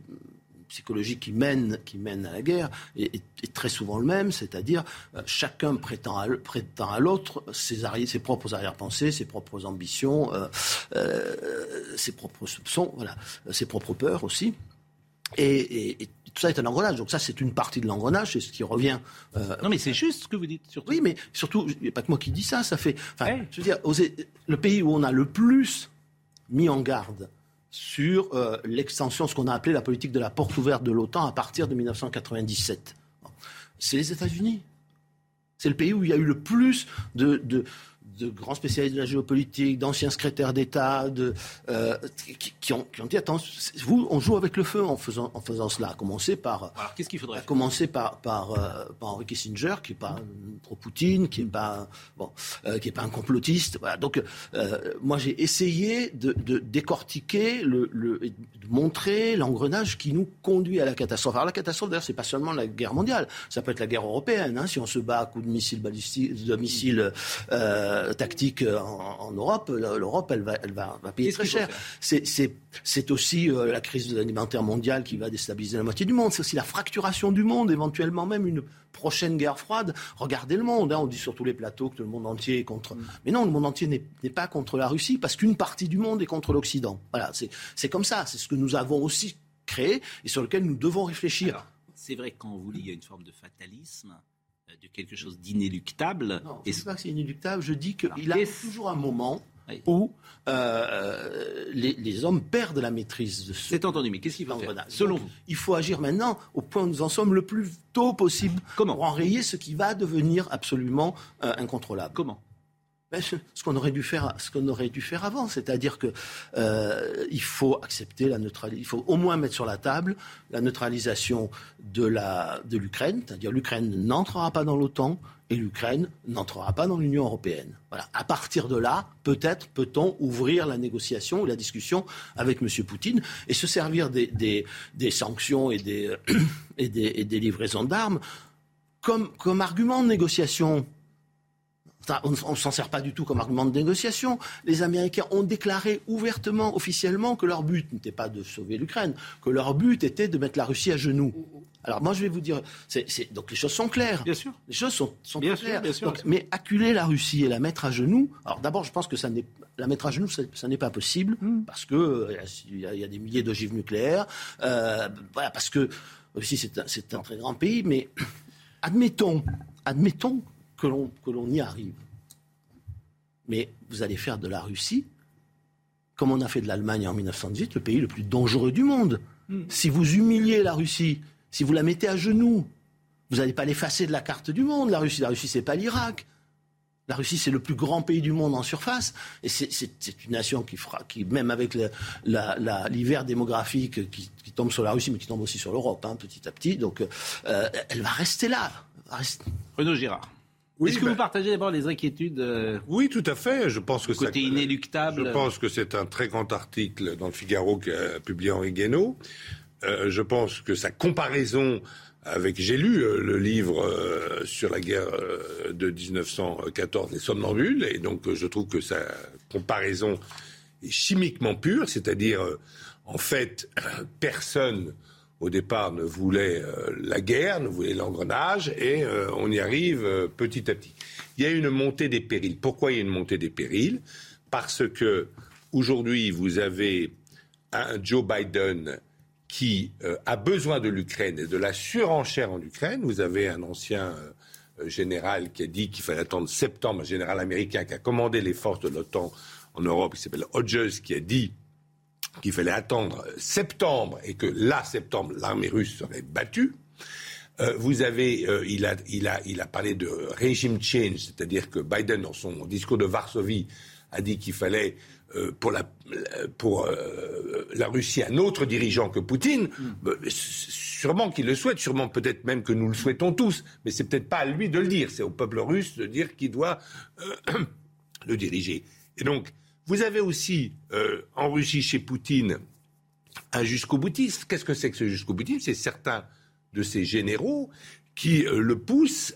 psychologique qui mène, qui mène à la guerre est, très souvent le même, c'est-à-dire euh, chacun prétend à, prétend à l'autre ses, ses, propres arrière-pensées, ses propres ambitions, euh, euh, ses propres soupçons, voilà, ses propres peurs aussi. Et, tout ça est un engrenage. Donc ça, c'est une partie de l'engrenage, c'est ce qui revient.
non, mais c'est juste ce que vous dites. Surtout.
Oui, mais surtout, il n'y a pas que moi qui dis ça. Ça fait. Je veux dire, le pays où on a le plus mis en garde sur euh, l'extension, ce qu'on a appelé la politique de la porte ouverte de l'OTAN à partir de 1997. C'est les États-Unis. C'est le pays où il y a eu le plus de, de grands spécialistes de la géopolitique, d'anciens secrétaires d'État, de, euh, qui, ont, qui, ont, dit attends, vous, on joue avec le feu en faisant, en faisant cela. À commencer par.
Alors qu'est-ce qu'il faudrait
commencer par, par, euh, par Henry Kissinger, qui n'est pas pro-Poutine, qui n'est pas, bon, euh, qui est pas un complotiste. Voilà. Donc, moi, j'ai essayé de, de décortiquer, le, le, de montrer l'engrenage qui nous conduit à la catastrophe. Alors, la catastrophe, d'ailleurs, c'est pas seulement la guerre mondiale. Ça peut être la guerre européenne, hein, si on se bat à coups de missiles balistiques, de missiles. Euh, tactique euh, en, Europe, l'Europe, elle va, elle va, payer très cher. C'est aussi euh, la crise alimentaire mondiale qui va déstabiliser la moitié du monde. C'est aussi la fracturation du monde, éventuellement même une prochaine guerre froide. Regardez le monde. Hein. on dit sur tous les plateaux que le monde entier est contre. Mm. Mais non, le monde entier n'est pas contre la Russie parce qu'une partie du monde est contre l'Occident. Voilà, c'est comme ça. C'est ce que nous avons aussi créé et sur lequel nous devons réfléchir.
C'est vrai quand vous lit, il y a une forme de fatalisme de quelque chose d'inéluctable.
Non, je ne dis pas que c'est inéluctable, je dis qu'il a toujours un moment où euh, les, hommes perdent la maîtrise de ce.
C'est entendu, mais qu'est-ce qu'il faut faire Selon vous
Il faut agir maintenant au point où nous en sommes le plus tôt possible
Comment
pour enrayer ce qui va devenir absolument euh, incontrôlable.
Comment
ce qu'on aurait dû faire, avant, c'est-à-dire que euh, faut accepter la neutralité, il faut au moins mettre sur la table la neutralisation de l'Ukraine, c'est-à-dire l'Ukraine n'entrera pas dans l'OTAN et l'Ukraine n'entrera pas dans l'Union européenne. Voilà. À partir de là, peut-être peut-on ouvrir la négociation ou la discussion avec M. Poutine et se servir des, sanctions et des, livraisons d'armes comme argument de négociation on ne s'en sert pas du tout comme argument de négociation. Les Américains ont déclaré ouvertement, officiellement, que leur but n'était pas de sauver l'Ukraine, que leur but était de mettre la Russie à genoux. Alors moi, je vais vous dire, donc les choses sont claires.
Bien sûr.
Les choses sont, bien claires. mais acculer la Russie et la mettre à genoux, alors d'abord, je pense que ça n'est la mettre à genoux, ça, n'est pas possible, hmm. parce que euh, y, a des milliers d'ogives nucléaires, euh, voilà, parce que aussi c'est un, un très grand pays, mais admettons, admettons que l'on y arrive. Mais vous allez faire de la Russie, comme on a fait de l'Allemagne en 1918, le pays le plus dangereux du monde. Hmm. Si vous humiliez la Russie, si vous la mettez à genoux, vous n'allez pas l'effacer de la carte du monde, la Russie. La Russie, c'est pas l'Irak. La Russie, c'est le plus grand pays du monde en surface. Et c'est une nation qui fera, qui, même avec l'hiver démographique qui, tombe sur la Russie, mais qui tombe aussi sur l'Europe, hein, petit à petit. Donc, euh, elle va rester là.
Renaud Girard. Est-ce que vous partagez d'abord les inquiétudes euh,
Oui, tout à fait. Je pense que
côté inéluctable.
Je pense que c'est un très grand article dans le Figaro qu'a publié Henri Guénaud. Euh, je pense que sa comparaison avec, j'ai lu euh, le livre euh, sur la guerre de 1914, les somnambules, et donc je trouve que sa comparaison est chimiquement pure, c'est-à-dire, en fait, personne au départ ne voulait la guerre, ne voulait l'engrenage, et on y arrive petit à petit. Il y a une montée des périls. Pourquoi il y a une montée des périls? Parce que aujourd'hui, vous avez un Joe Biden qui euh, a besoin de l'Ukraine et de la surenchère en Ukraine. Vous avez un ancien euh, général qui a dit qu'il fallait attendre septembre, un général américain qui a commandé les forces de l'OTAN en Europe, qui s'appelle Hodges, qui a dit qu'il fallait attendre septembre et que là, septembre, l'armée russe serait battue. Euh, vous avez, il, a, il, a, il a parlé de régime change, c'est-à-dire que Biden, dans son discours de Varsovie, a dit qu'il fallait euh, pour, la, pour euh, la Russie un autre dirigeant que Poutine, mm. euh, sûrement qu'il le souhaite, sûrement peut-être même que nous le souhaitons tous, mais c'est peut-être pas à lui de le dire, c'est au peuple russe de dire qu'il doit le diriger. Et donc, vous avez aussi en Russie chez Poutine un jusqu'au boutiste. Qu'est-ce que c'est que ce jusqu'au boutiste C'est certains de ces généraux qui le poussent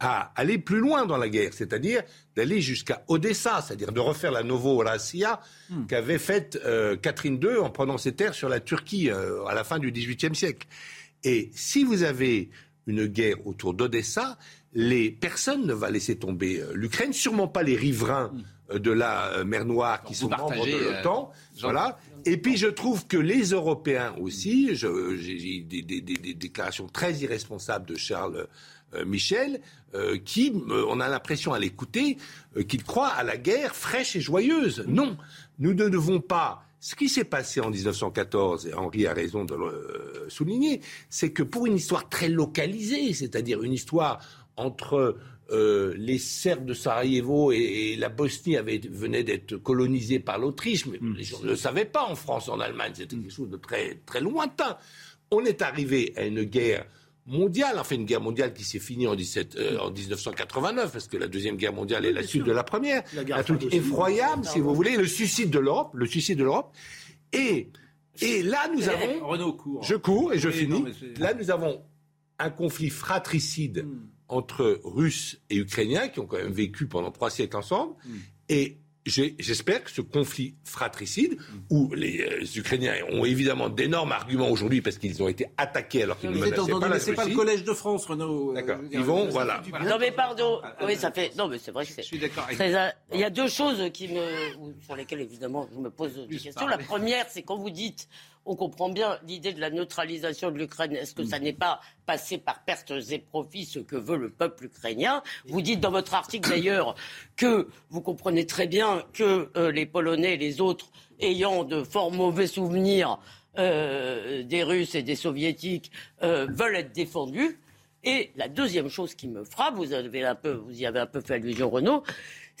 à aller plus loin dans la guerre, c'est-à-dire d'aller jusqu'à Odessa, c'est-à-dire de refaire la Novo-Rassia hmm. qu'avait faite euh, Catherine II en prenant ses terres sur la Turquie euh, à la fin du XVIIIe siècle. Et si vous avez une guerre autour d'Odessa, les personnes ne vont laisser tomber euh, l'Ukraine, sûrement pas les riverains hmm. De la mer Noire qui sont membres de l'OTAN. voilà. Et puis je trouve que les Européens aussi, j'ai des, des, déclarations très irresponsables de Charles euh, Michel, euh, qui, euh, on a l'impression à l'écouter, qu'il croit à la guerre fraîche et joyeuse. Non, nous ne devons pas. Ce qui s'est passé en 1914, et Henri a raison de le souligner, c'est que pour une histoire très localisée, c'est-à-dire une histoire entre les Serbes de Sarajevo et, la Bosnie avaient, venaient d'être colonisés par l'Autriche, mais hmm. les gens ne le savaient pas en France, en Allemagne, c'était quelque chose de très, très lointain. On est arrivé à une guerre mondiale, enfin une guerre mondiale qui s'est finie en, 1989, euh, parce que la deuxième guerre mondiale est la suite de la première. un truc effroyable, si vous voulez, le suicide de l'Europe, le suicide de l'Europe. Et, et là, nous avons...
Renaud court.
Je cours et je finis. là, nous avons un conflit fratricide hmm. Entre Russes et Ukrainiens, qui ont quand même vécu pendant trois siècles ensemble. Hmm. Et j'espère que ce conflit fratricide, où les euh, Ukrainiens ont évidemment d'énormes arguments aujourd'hui parce qu'ils ont été attaqués alors qu'ils ne menaçaient pas la
C'est pas le Collège de France, Renaud.
Euh, D'accord. Ils vont, voilà.
Non mais pardon. Oui, ça fait. Non mais c'est vrai que c'est. Je suis d'accord. Il y a deux choses qui me, sur lesquelles évidemment je me pose des questions. La première, c'est quand vous dites on comprend bien l'idée de la neutralisation de l'Ukraine. Est-ce que ça n'est pas passé par pertes et profits ce que veut le peuple ukrainien? Vous dites dans votre article d'ailleurs que vous comprenez très bien que euh, les Polonais et les autres ayant de fort mauvais souvenirs euh, des Russes et des Soviétiques euh, veulent être défendus. Et la deuxième chose qui me frappe, vous, avez un peu, vous y avez un peu fait allusion, Renaud,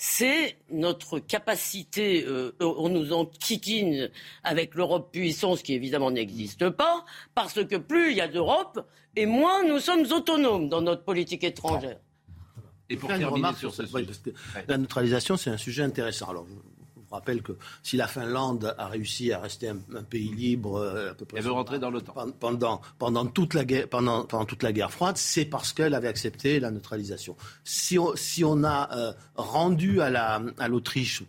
c'est notre capacité, euh, on nous enquiquine avec l'Europe puissance qui évidemment n'existe pas, parce que plus il y a d'Europe, et moins nous sommes autonomes dans notre politique étrangère.
Et pour terminer sur ce sujet. La neutralisation, c'est un sujet intéressant. Alors, je rappelle que si la Finlande a réussi à rester un, pays libre, euh, à peu
près, elle veut rentrer dans l'OTAN
pendant, pendant, toute la guerre, pendant, pendant toute la guerre froide, c'est parce qu'elle avait accepté la neutralisation. Si on, si on a euh, rendu à, la, à l'Autriche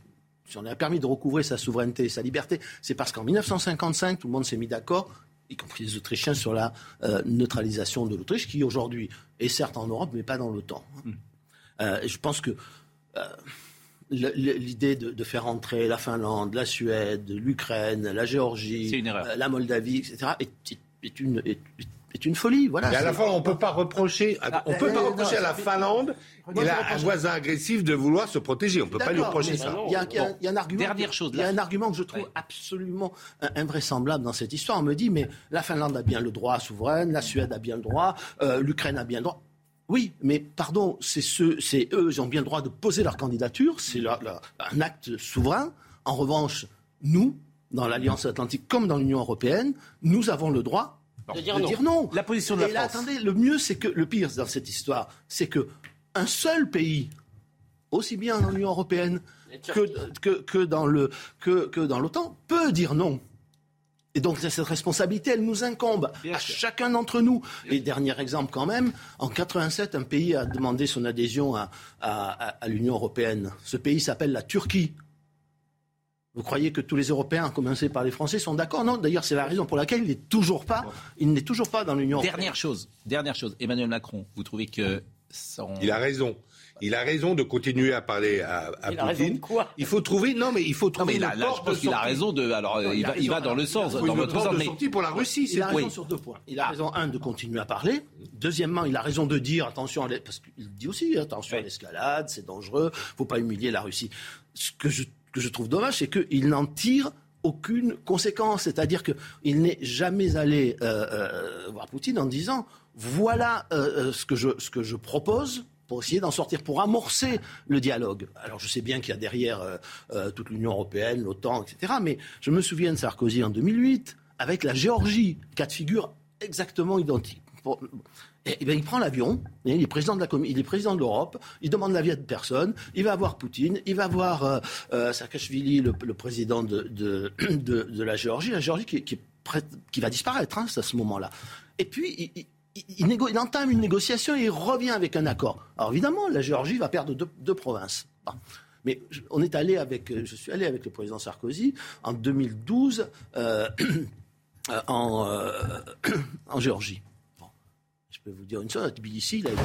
si on a permis de recouvrer sa souveraineté et sa liberté, c'est parce qu'en 1955, tout le monde s'est mis d'accord, y compris les Autrichiens, sur la euh, neutralisation de l'Autriche, qui aujourd'hui est certes en Europe, mais pas dans l'OTAN. Hmm. je pense que l'idée de, faire entrer la Finlande, la Suède, l'Ukraine, la Géorgie, euh, la Moldavie, etc., est, une, est, une folie. Voilà,
et à la fois, on peut pas reprocher, ah, on peut pas reprocher à la Finlande et à un voisin agressif de vouloir se protéger. On ne peut pas lui reprocher ça.
Il y, a, un argument. Dernière chose. Il y a un argument que je trouve absolument invraisemblable dans cette histoire. On me dit, mais la Finlande a bien le droit souverain, la Suède a bien le droit, euh, l'Ukraine a bien le droit Oui, mais pardon, c'est c'est eux, ils ont bien le droit de poser leur candidature, c'est un acte souverain. En revanche, nous, dans l'Alliance Atlantique comme dans l'Union européenne, nous avons le droit de, dire, non.
La position de la
Et là, attendez, le mieux, c'est que le pire dans cette histoire, c'est que un seul pays, aussi bien dans l'Union européenne que, que, dans le que, que dans l'OTAN, peut dire non. Et donc cette responsabilité, elle nous incombe à chacun d'entre nous. Et dernier exemple quand même, en 87, un pays a demandé son adhésion à, à l'Union européenne. Ce pays s'appelle la Turquie. Vous croyez que tous les Européens, à commencer par les Français, sont d'accord? Non, d'ailleurs, c'est la raison pour laquelle il n'est toujours pas, il n'est toujours pas dans l'Union européenne.
Dernière chose, dernière chose. Emmanuel Macron, vous trouvez que
il a raison. Il a raison de continuer à parler à, à
il
Poutine. A
raison de quoi
il faut trouver. Non, mais il faut trouver.
Non, mais là, là je pense qu'il a raison de. Alors, il, va, il va dans le sens, dans votre sens.
De sortie pour la Russie.
Il a raison sur deux points. Il a ah. raison un de continuer à parler. Deuxièmement, il a raison de dire attention, parce qu'il dit aussi attention à l'escalade, c'est dangereux, faut pas humilier la Russie. Ce que je que je trouve dommage, c'est qu'il n'en tire aucune conséquence. C'est-à-dire qu'il n'est jamais allé euh, euh, voir Poutine en disant voilà euh, ce, que je, ce que je propose pour essayer d'en sortir, pour amorcer le dialogue. Alors je sais bien qu'il y a derrière toute l'Union européenne, l'OTAN, etc. Mais je me souviens de Sarkozy en 2008 avec la Géorgie, cas de figure exactement identique. Eh ben, il prend l'avion, il est président de la il est président de l'Europe, il demande l'avis de personne, il va voir Poutine, il va voir euh, euh Saakashvili, le, président de, de, de, la Géorgie, la Géorgie qui, qui, va disparaître hein, à ce moment-là. Et puis, il, entame une négociation et il revient avec un accord. Alors évidemment, la Géorgie va perdre deux, provinces. Mais on est allé avec, je suis allé avec le président Sarkozy en 2012 euh, en, euh, en Géorgie je peux vous dire une chose, Tbilissi, il a été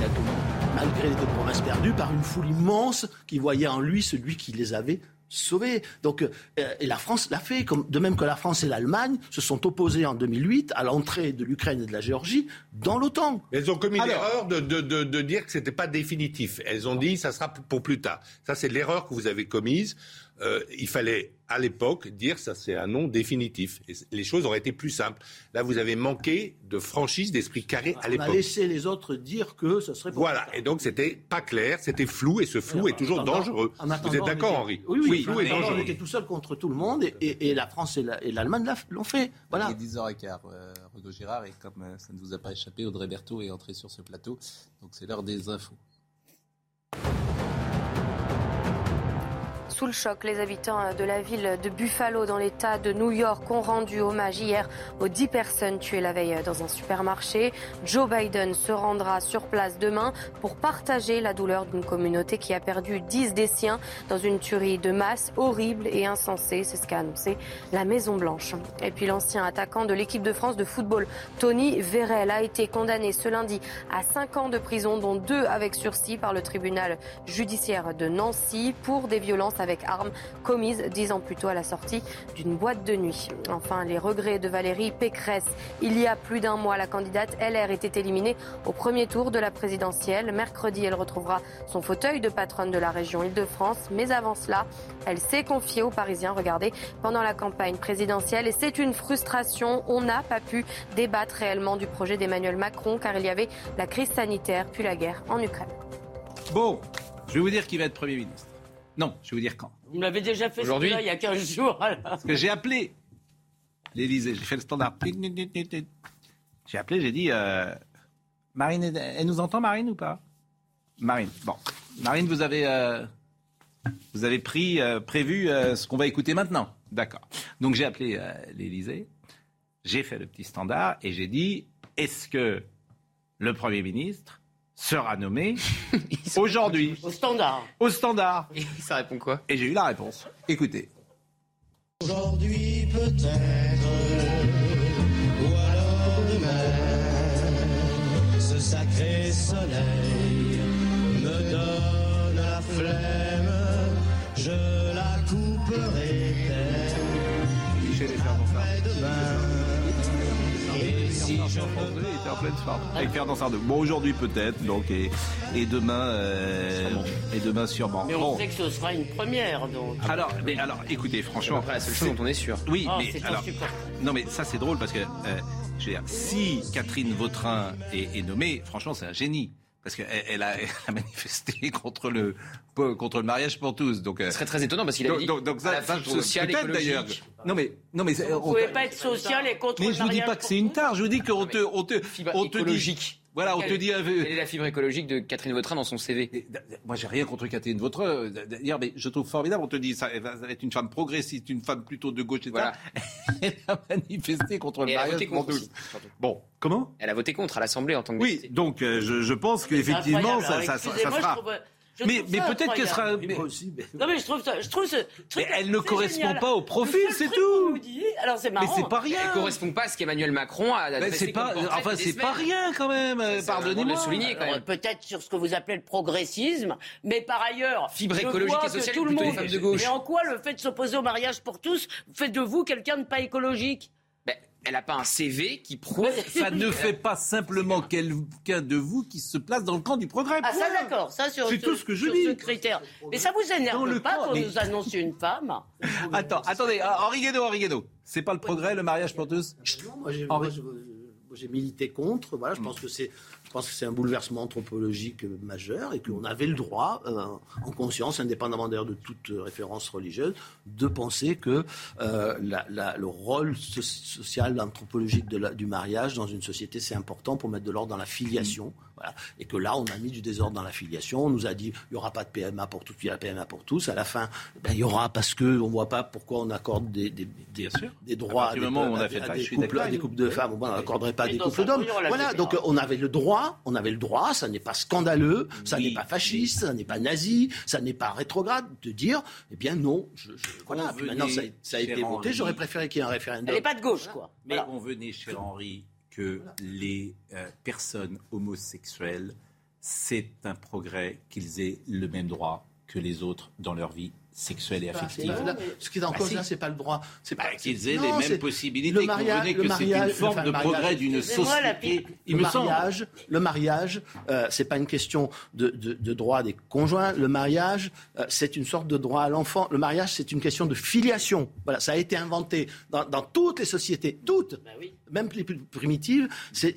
malgré les deux provinces perdues, par une foule immense qui voyait en lui celui qui les avait sauvés. Donc, euh, et la France l'a fait, comme, de même que la France et l'Allemagne se sont opposés en 2008 à l'entrée de l'Ukraine et de la Géorgie dans l'OTAN.
Elles ont commis l'erreur de, de, de, de, dire que ce n'était pas définitif. Elles ont dit ça sera pour plus tard. Ça, c'est l'erreur que vous avez commise. Euh, il fallait à l'époque dire ça c'est un nom définitif. Et les choses auraient été plus simples. Là, vous avez manqué de franchise, d'esprit carré à l'époque.
On a laissé les autres dire que ce serait.
Voilà. Et donc c'était pas clair, c'était flou, et ce flou est toujours dangereux. vous êtes d'accord, Henri
Oui, oui. Flou et dangereux. On était tout seul contre tout le monde, et, la France et l'Allemagne l'ont fait. Voilà.
Il est 10h15, euh, Girard, et comme euh, ça ne vous a pas échappé, Audrey Berthaud est entré sur ce plateau. Donc c'est l'heure des infos.
Sous le choc, les habitants de la ville de Buffalo dans l'État de New York ont rendu hommage hier aux 10 personnes tuées la veille dans un supermarché. Joe Biden se rendra sur place demain pour partager la douleur d'une communauté qui a perdu 10 des siens dans une tuerie de masse horrible et insensée. C'est ce qu'a annoncé la Maison Blanche. Et puis l'ancien attaquant de l'équipe de France de football, Tony Vérel, a été condamné ce lundi à 5 ans de prison, dont 2 avec sursis par le tribunal judiciaire de Nancy pour des violences avec armes commises dix ans plus tôt à la sortie d'une boîte de nuit. Enfin, les regrets de Valérie Pécresse. Il y a plus d'un mois, la candidate LR était éliminée au premier tour de la présidentielle. Mercredi, elle retrouvera son fauteuil de patronne de la région Île-de-France. Mais avant cela, elle s'est confiée aux Parisiens, regardez, pendant la campagne présidentielle. Et c'est une frustration. On n'a pas pu débattre réellement du projet d'Emmanuel Macron car il y avait la crise sanitaire puis la guerre en Ukraine.
Bon, je vais vous dire qui va être Premier ministre. Non, je vais vous dire quand.
Vous m'avez déjà fait Aujourd'hui, il y a 15 jours.
Parce que j'ai appelé l'Élysée, j'ai fait le standard. J'ai appelé, j'ai dit euh, Marine, elle nous entend Marine ou pas? Marine, bon. Marine, vous avez, euh, vous avez pris, euh, prévu ce qu'on va écouter maintenant. D'accord. Donc j'ai appelé l'Élysée, j'ai fait le petit standard et j'ai dit est-ce que le Premier ministre sera nommé aujourd'hui.
Au standard.
Au standard.
Et ça répond quoi
Et j'ai eu la réponse. Écoutez.
Aujourd'hui peut-être, ou alors demain, ce sacré soleil me donne la flemme, je la couperai.
Michel était en pleine forme. Avec Fernand Sardou. Bon, aujourd'hui peut-être, donc, et, et demain, euh, et demain sûrement.
Mais on sait que ce sera une première, donc.
Alors, mais alors, écoutez, franchement.
Après, la seule chose dont on est sûr.
Oui, oh, mais alors. Non, mais ça, c'est drôle parce que, euh, je veux dire, si Catherine Vautrin est, est nommée, franchement, c'est un génie. parce qu'elle elle a, manifesté contre le, contre le mariage pour tous. Donc,
Ce serait très étonnant parce qu'il a dit donc, donc, ça,
ça, social, d'ailleurs. Non mais, non mais,
vous ne pouvez pas être social et contre le mariage.
Mais je vous dis pas que c'est une tare. Je vous dis qu'on te, on te, on te dit. Voilà, on te dit.
Quelle est la fibre écologique de Catherine Vautrin dans son CV
Moi, j'ai rien contre Catherine Vautrin. D'ailleurs, mais je trouve formidable. On te dit, ça, elle va être une femme progressiste, une femme plutôt de gauche, etc. Voilà. elle a manifesté contre le mariage pour tous. Bon, comment?
Elle a voté contre à l'Assemblée en tant que.
Oui, donc euh, je, je, pense qu'effectivement, ça, ça, ça, ça sera mais, mais peut-être qu'elle sera. Mais...
Non mais je trouve ça, je trouve ce
truc. Mais elle ne correspond pas au profil, c'est tout.
Alors c'est marrant.
Mais c'est pas rien.
Elle correspond pas à ce qu'Emmanuel Macron a.
Mais c'est pas. Enfin c'est pas rien quand même. Pardonnez-moi.
souligner quand même.
Peut-être sur ce que vous appelez le progressisme, mais par ailleurs.
Fibre écologique et sociale. Tout le monde. De gauche.
Mais en quoi le fait de s'opposer au mariage pour tous fait de vous quelqu'un de pas écologique?
Elle n'a pas un CV qui prouve.
Ça ne fait pas simplement quelqu'un de vous qui se place dans le camp du progrès.
Ah, ça, d'accord. Ça, sur,
C'est tout ce que je dis.
ce critère. Mais ça vous énerve pas quand nous annonce une femme
Attends, attendez. Henri Guénaud, Henri. C'est pas le progrès, le mariage pour tous?
Non, moi, j'ai milité contre. Voilà, je pense que c'est pense que c'est un bouleversement anthropologique majeur et qu'on avait le droit, euh, en conscience, indépendamment d'ailleurs de toute référence religieuse, de penser que euh, le rôle social, anthropologique du mariage dans une société, c'est important pour mettre de l'ordre dans la filiation. Et que là, on a mis du désordre dans la filiation. On nous a dit, il n'y aura pas de PMA pour tous, il y a la PMA pour tous. À la fin, ben, il y aura parce qu'on ne voit pas pourquoi on accorde des, des, des, des droits à des,
on a
fait à, des couples, des couples de femmes. on n'accorderait pas des couples d'hommes. Voilà, donc on avait le droit, on avait le droit, ça n'est pas scandaleux, ça n'est pas fasciste, ça n'est pas nazi, ça n'est pas rétrograde de dire, eh bien non, je, voilà. maintenant, ça, a été voté, j'aurais préféré qu'il y ait un référendum.
Elle n'est pas de gauche, quoi.
Mais on venait, cher Henri, que les euh, personnes homosexuelles, c'est un progrès qu'ils aient le même droit que les autres dans leur vie sexuelle et affective.
ce qui est en bah, cause là, c'est pas le droit.
C'est pas bah, qu'ils aient les mêmes possibilités. Le mariage, que c'est une forme de progrès d'une société.
Il le, me mariage, le mariage, euh, c'est pas une question de, de, de, droit des conjoints. Le mariage, euh, c'est une sorte de droit à l'enfant. Le mariage, c'est une question de filiation. Voilà, ça a été inventé dans, dans toutes les sociétés, toutes. Bah oui même les plus primitives, ça,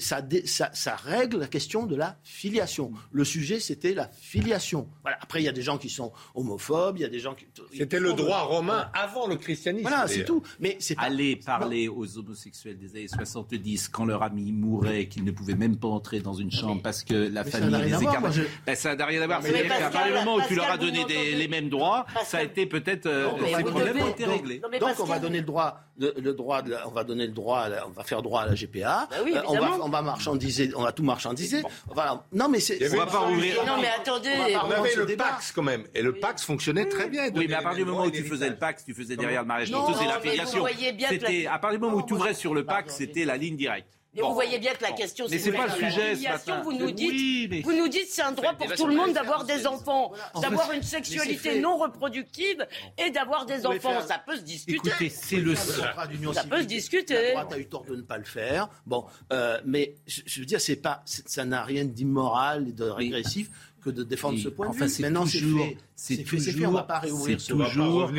ça, ça, règle la question de la filiation. Le sujet, c'était la filiation. Voilà. Après, il y a des gens qui sont homophobes, il y a des gens qui...
C'était le droit romain avant le christianisme.
Voilà, c'est tout. Mais
c'est Aller parler aux homosexuels des années 70, quand leur ami mourait, qu'ils ne pouvaient même pas entrer dans une chambre parce que la famille les écartait. Je... Ben, ça n'a rien à voir. C'est-à-dire qu'à partir du moment où tu leur as donné les mêmes droits, ça a été peut-être... Euh,
les problèmes ont été réglés. Donc, on va donner le droit, le, droit, on va donner le droit, on va faire droit à la GPA. Bah euh, on, va, on va marchandiser, on va tout marchandiser. Voilà. Non, mais c'est.
On va pas ouvrir.
Non, mais attendez.
On, avait le Pax quand même, et le Pax fonctionnait très bien.
Oui, mais à partir du moment où tu faisais le Pax, tu faisais derrière le mariage pour tous et l'affiliation. C'était à partir du moment où tu ouvrais sur le Pax, c'était la ligne directe.
Mais vous voyez bien que la question,
c'est c'est pas le sujet.
Vous nous dites, vous nous dites, c'est un droit pour tout le monde d'avoir des enfants, d'avoir une sexualité non reproductive et d'avoir des enfants. Ça peut se discuter.
Écoutez, c'est le
Ça peut se discuter.
La droite a eu tort de ne pas le faire. Bon, euh, mais je veux dire, c'est pas, ça n'a rien d'immoral et de régressif que de défendre ce point de
vue. Maintenant, c'est fait. C'est toujours, on va pas réouvrir ce toujours,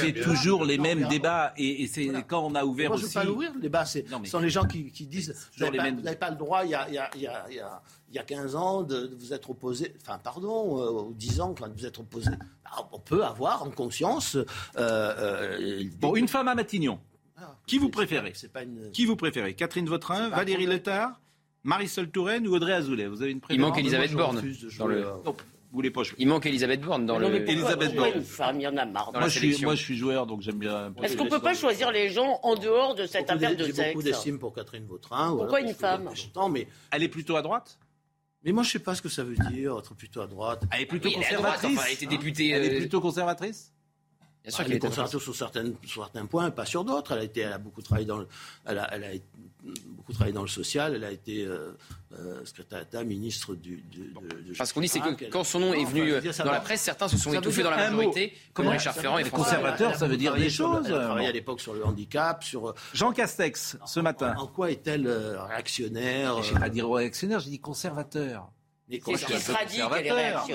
C'est toujours les mêmes débats. Et, c'est quand on a ouvert
Moi,
aussi.
Je ne veux pas l'ouvrir, le débat. Ce sont les gens qui, disent vous n'avez pas, le droit, il y a, il y a, il y a, il y a 15 ans, de, vous être opposé, enfin, pardon, euh, ou 10 ans, quand vous êtes opposé. Bah, on peut avoir en conscience. Euh,
euh, bon, une femme à Matignon. Ah, qui vous préférez Qui vous préférez? Catherine Vautrin, Valérie Létard Marisol Touraine ou Audrey Azoulay Vous avez une préférence
Il manque Elisabeth Borne. Dans le...
vous voulez pas
Il manque Elisabeth Borne dans le.
Elisabeth Borne. Une femme, il y en a marre.
Moi je, suis, moi, je suis joueur, donc j'aime bien.
Est-ce qu'on peut pas choisir les gens en dehors de cette affaire de sexe
J'ai beaucoup d'estime pour Catherine Vautrin.
Pourquoi une femme?
mais
Elle est plutôt à droite?
Mais moi, je ne sais pas ce que ça veut dire, être plutôt à droite.
Elle est plutôt conservatrice.
elle, a été députée.
Elle est plutôt conservatrice?
Bien sûr qu'elle est conservatrice sur, certains points, pas sur d'autres. Elle a été, elle a beaucoup travaillé dans le, elle a, elle a beaucoup travaillé dans le social. Elle a été euh, euh, secrétaire d'État, ministre du. de,
Parce qu'on dit c'est que quand son nom est venu euh, dans la presse, certains se sont étouffés dans la majorité, comme Richard Ferrand et
conservateur, ça veut dire des choses.
Elle a travaillé à l'époque sur le handicap, sur.
Jean Castex, ce matin.
En, quoi est-elle réactionnaire
Je n'ai pas dit réactionnaire, j'ai dit conservateur.
C'est ce qui sera dit.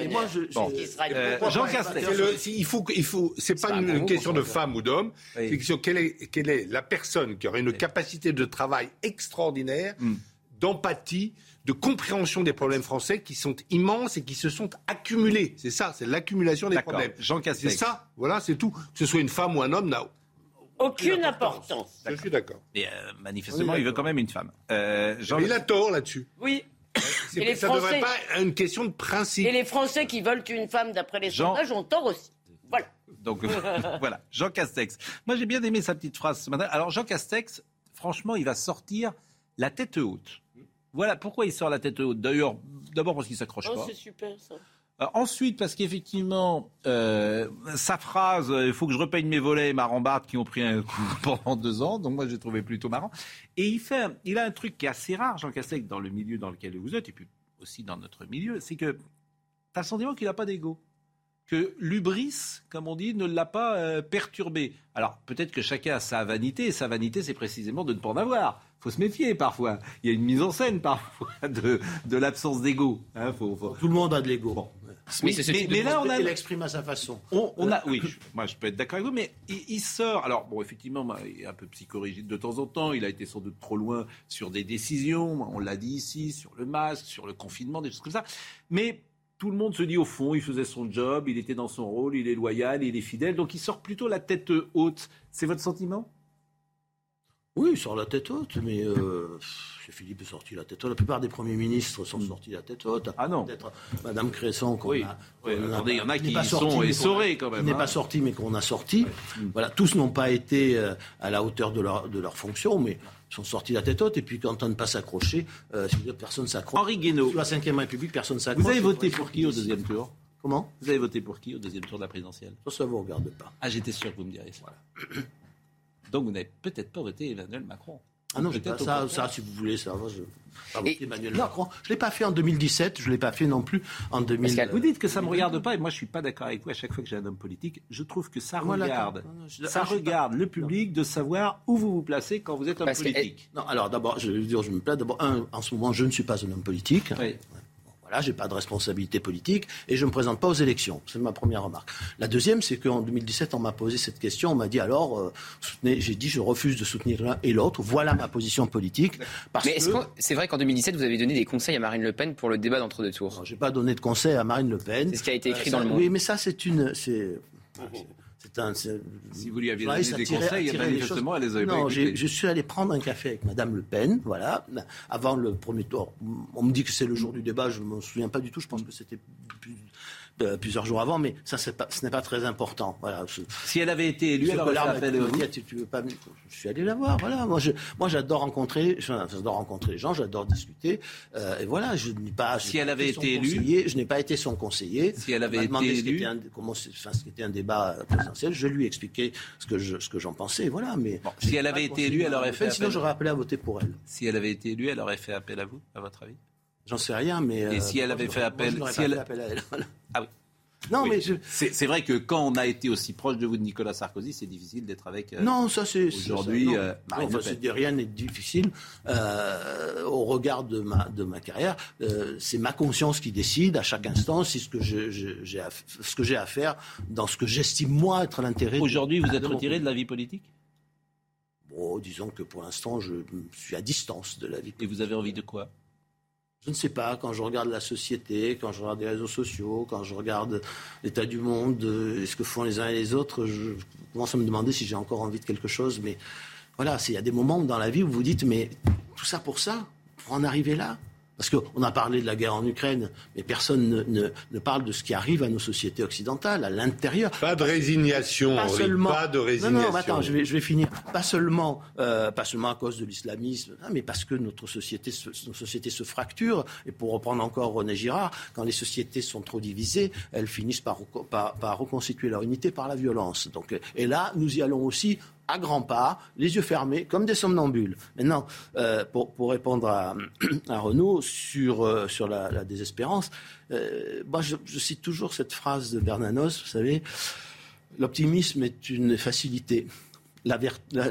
Moi, je,
bon. euh, Jean Castex.
il faut, il faut, c'est pas une, question de femme ou d'homme. C'est une question quelle est, quelle est la personne qui aurait une capacité de travail extraordinaire. Hmm d'empathie, de compréhension des problèmes français qui sont immenses et qui se sont accumulés. C'est ça, c'est l'accumulation des problèmes.
Jean
C'est ça, voilà, c'est tout. Que ce soit une femme ou un homme, n'a
aucune importance.
Je suis d'accord.
Et euh, manifestement, il veut quand même une femme. Euh,
Jean... Il a tort là-dessus.
Oui.
Et les ça ne devrait pas être une question de principe.
Et les Français qui veulent une femme d'après les Jean... sondages ont tort aussi. Voilà.
Donc voilà, Jean Castex. Moi j'ai bien aimé sa petite phrase ce matin. Alors Jean Castex, franchement, il va sortir la tête haute. Voilà pourquoi il sort la tête haute. D'ailleurs, d'abord parce qu'il s'accroche
oh,
pas.
C'est super ça.
Euh, ensuite, parce qu'effectivement, euh, sa phrase il faut que je repeigne mes volets et ma rambarde qui ont pris un coup pendant deux ans. Donc moi, j'ai trouvé plutôt marrant. Et il fait, il a un truc qui est assez rare, Jean Castex, dans le milieu dans lequel vous êtes, et puis aussi dans notre milieu, c'est que tu as le sentiment qu'il n'a pas d'ego que l'ubris, comme on dit, ne l'a pas euh, perturbé. Alors peut-être que chacun a sa vanité, et sa vanité c'est précisément de ne pas en avoir. Il faut se méfier parfois. Il y a une mise en scène parfois de, de l'absence d'ego.
Hein, Tout le monde a de l'ego.
Mais, là, on a.
Il l'exprime à sa façon.
On, a, oui, moi je peux être d'accord avec vous, mais il, sort. Alors, bon, effectivement, il est un peu psychorigide de temps en temps. Il a été sans doute trop loin sur des décisions. On l'a dit ici, sur le masque, sur le confinement, des choses comme ça. Mais tout le monde se dit au fond, il faisait son job, il était dans son rôle, il est loyal, il est fidèle, donc il sort plutôt la tête haute. C'est votre sentiment?
Oui, il sort la tête haute, mais euh, Philippe est sorti la tête haute. La plupart des premiers ministres sont hmm. sortis la tête haute.
Ah non
Peut-être Madame Cresson, qu'on
oui.
a,
il y en a qui sont essorés quand même.
n'est pas hein. sorti, mais qu'on a sorti. Voilà, tous n'ont pas été euh, à la hauteur de leur, de leur fonction, mais sont sortis la tête haute. Et puis, quand on ne pas s'accrocher, euh, personne s'accroche.
Henri Guénaud.
Sur la 5 République, personne s'accroche.
Vous avez voté pour qui au deuxième tour?
Comment?
Vous avez voté pour qui au deuxième tour de la présidentielle?
Ça, ne vous regarde pas.
Ah, j'étais sûr que vous me diriez ça. Donc, vous n'avez peut-être pas voté Emmanuel Macron.
Ah non, pas ça, ça, si vous voulez, ça va. Je... Emmanuel Macron. Je ne l'ai pas fait en 2017, je ne l'ai pas fait non plus en 2000.
Vous dites que ça ne me regarde pas, et moi je ne suis pas d'accord avec vous à chaque fois que j'ai un homme politique. Je trouve que ça regarde, ça regarde le public de savoir où vous vous placez quand vous êtes homme politique.
Non, alors d'abord, je veux dire, je me plais. D'abord, en ce moment, je ne suis pas un homme politique. Oui. Voilà, j'ai pas de responsabilité politique et je ne me présente pas aux élections. C'est ma première remarque. La deuxième, c'est qu'en 2017, on m'a posé cette question. On m'a dit alors, euh, j'ai dit je refuse de soutenir l'un et l'autre. Voilà ma position politique.
mais est-ce que c'est vrai qu'en 2017, vous avez donné des conseils à Marine Le Pen pour le débat d'entre deux tours
J'ai pas donné de conseils à Marine Le Pen.
C'est ce qui a été écrit dans le Monde.
Oui, mais ça, c'est une, c'est
si vous lui aviez donné des conseils, manifestement, elle les avait
non, je suis allé prendre un café avec Madame Le Pen, voilà, avant le premier tour. On me dit que c'est le jour du débat, je ne me souviens pas du tout, je pense que c'était plusieurs jours avant, mais ça, pas, ce n'est pas très important. Voilà.
si elle avait été élue, elle aurait fait à vous.
Tu, veux pas, je suis allé la voir. Voilà. Moi, je, moi, j'adore rencontrer, j'adore rencontrer les gens, j'adore discuter. Euh, et voilà, je n'ai pas.
Si elle avait été élue,
je n'ai pas été son conseiller.
Si elle avait été élue,
un, comment, enfin, ce qui était un débat présidentiel, je lui ai expliqué ce que je, ce que j'en pensais. Voilà. Mais
si elle avait été élue, elle aurait fait.
Sinon, j'aurais appelé à voter pour elle.
Si elle avait été élue, elle aurait fait appel à vous, à votre avis?
J'en sais rien, mais.
Et si elle avait fait appel,
si elle... appel à elle.
Ah oui.
Non, mais je...
c'est vrai que quand on a été aussi proche de vous de Nicolas Sarkozy, c'est difficile d'être avec.
Euh, non, ça c'est
aujourd'hui. Euh,
rien n'est difficile euh, au regard de ma de ma carrière. Euh, c'est ma conscience qui décide à chaque instant si ce que j'ai ce que j'ai à faire dans ce que j'estime moi être l'intérêt.
Aujourd'hui, vous êtes retiré de la vie politique?
Bon, disons que pour l'instant, je suis à distance de la vie. Politique.
Et vous avez envie de quoi?
Je ne sais pas, quand je regarde la société, quand je regarde les réseaux sociaux, quand je regarde l'état du monde, euh, ce que font les uns et les autres, je commence à me demander si j'ai encore envie de quelque chose. Mais voilà, il y a des moments dans la vie où vous dites, mais tout ça pour ça, pour en arriver là parce qu'on a parlé de la guerre en Ukraine, mais personne ne, parle de ce qui arrive à nos sociétés occidentales, à l'intérieur.
Pas de résignation, pas, seulement, pas de résignation.
Non, non, attends, je vais, je vais finir. Pas seulement, euh, pas seulement à cause de l'islamisme, hein, mais parce que notre société, nos sociétés se fracturent. Et pour reprendre encore René Girard, quand les sociétés sont trop divisées, elles finissent par, par, par reconstituer leur unité par la violence. Donc, et là, nous y allons aussi à grands pas, les yeux fermés, comme des somnambules. Maintenant, euh, pour, pour, répondre à, à Renaud sur, euh, sur la, désespérance, euh, moi je, je, cite toujours cette phrase de Bernanos, vous savez, l'optimisme est une facilité,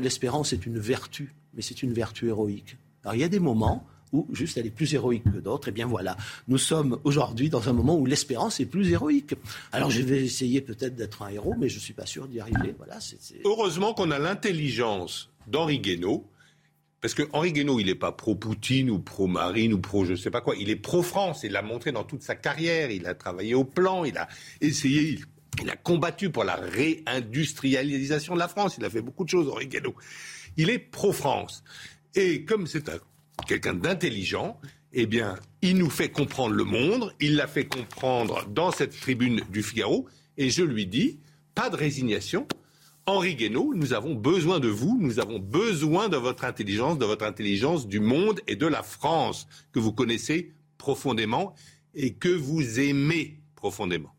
l'espérance est une vertu, mais c'est une vertu héroïque. Alors il y a des moments juste elle est plus héroïque que d'autres. Et eh bien voilà, nous sommes aujourd'hui dans un moment où l'espérance est plus héroïque. Alors je vais essayer peut-être d'être un héros, mais je ne suis pas sûr d'y arriver. Voilà,
Heureusement qu'on a l'intelligence d'Henri Guénaud Parce que Henri Guénaud, il n'est pas pro-Poutine ou pro-Marine ou pro je ne sais pas quoi. Il est pro-France. Il l'a montré dans toute sa carrière. Il a travaillé au plan. Il a essayé. Il a combattu pour la réindustrialisation de la France. Il a fait beaucoup de choses, Henri Guénaud. Il est pro-France. Et comme c'est quelqu'un d'intelligent, eh bien, il nous fait comprendre le monde. Il l'a fait comprendre dans cette tribune du Figaro. Et je lui dis, pas de résignation. Henri Guénaud, nous avons besoin de vous, nous avons besoin de votre intelligence, de votre intelligence du monde et de la France, que vous connaissez profondément et que vous aimez profondément.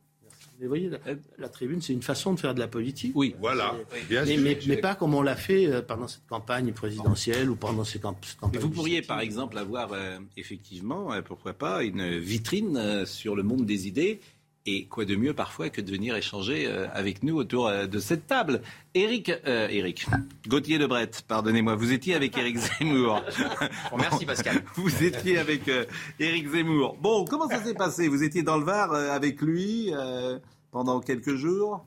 Mais vous voyez, la, tribune, c'est une façon de faire de la politique.
Oui, voilà.
mais, pas comme on l'a fait euh, pendant cette campagne présidentielle ou pendant ces campagnes.
vous pourriez, par exemple, avoir euh, effectivement, euh, pourquoi pas, une vitrine sur le monde des idées et quoi de mieux parfois que de venir échanger euh, avec nous autour euh, de cette table? Éric, euh, Éric, Gauthier Lebret, pardonnez-moi, vous étiez avec Éric Zemmour.
merci Pascal.
Vous étiez avec Éric Zemmour. Bon, comment ça s'est passé? Vous étiez dans le Var avec lui pendant quelques jours?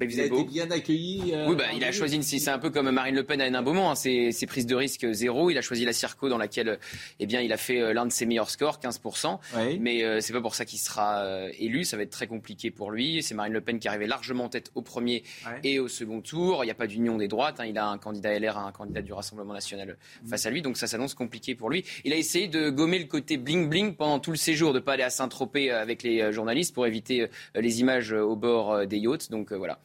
Il a été bien accueilli.
Euh, oui, bah, il a choisi. C'est un peu comme Marine Le Pen à Hénin Beaumont. Hein, ses, prises de risque zéro. Il a choisi la Circo dans laquelle, eh bien, il a fait euh, l'un de ses meilleurs scores, 15%. Mais euh, c'est pas pour ça qu'il sera élu. Ça va être très compliqué pour lui. C'est Marine Le Pen qui arrivait largement en tête au premier et au second tour. Il n'y a pas d'union des droites. Hein. Il a un candidat LR, un candidat du Rassemblement national face à lui. Donc ça s'annonce compliqué pour lui. Il a essayé de gommer le côté bling bling pendant tout le séjour, de pas aller à Saint-Tropez avec les journalistes pour éviter les images au bord des yachts. Donc voilà.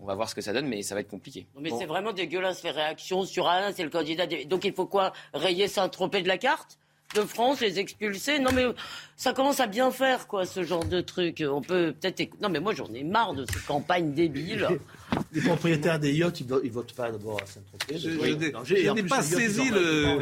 On va voir ce que ça donne, mais ça va être compliqué.
Mais c'est vraiment dégueulasse les réactions sur Alain, c'est le candidat. Donc il faut quoi? Rayer Saint-Tropez de la carte? De France, les expulser? Non mais ça commence à bien faire quoi ce genre de truc. On peut peut-être. Non mais moi j'en ai marre de ces campagnes débiles.
Les propriétaires des yachts, ils, votent pas d'abord à Saint-Tropez.
Je, n'ai pas saisi le.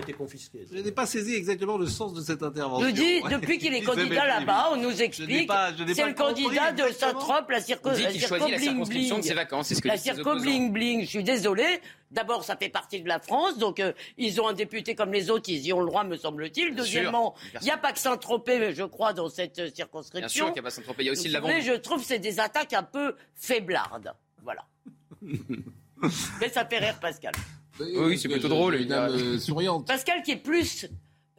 Je n'ai pas saisi exactement le sens de cette intervention.
Je dis, depuis qu'il est candidat là-bas, on nous explique. C'est le candidat de Saint-Tropez, la circo.
la circonscription de ses vacances. Ce que
la circo bling bling. Je suis désolé. D'abord, ça fait partie de la France, donc euh, ils ont un député comme les autres, ils y ont le droit, me semble-t-il. Deuxièmement, il n'y a pas que Saint-Tropez, je crois, dans cette euh, circonscription. Bien
sûr qu'il n'y a pas Saint-Tropez, il y a aussi le
Mais je trouve que c'est des attaques un peu faiblardes. Voilà. Mais ça fait rire Pascal.
Oui, c'est plutôt drôle.
Une dame euh, souriante.
Pascal qui est plus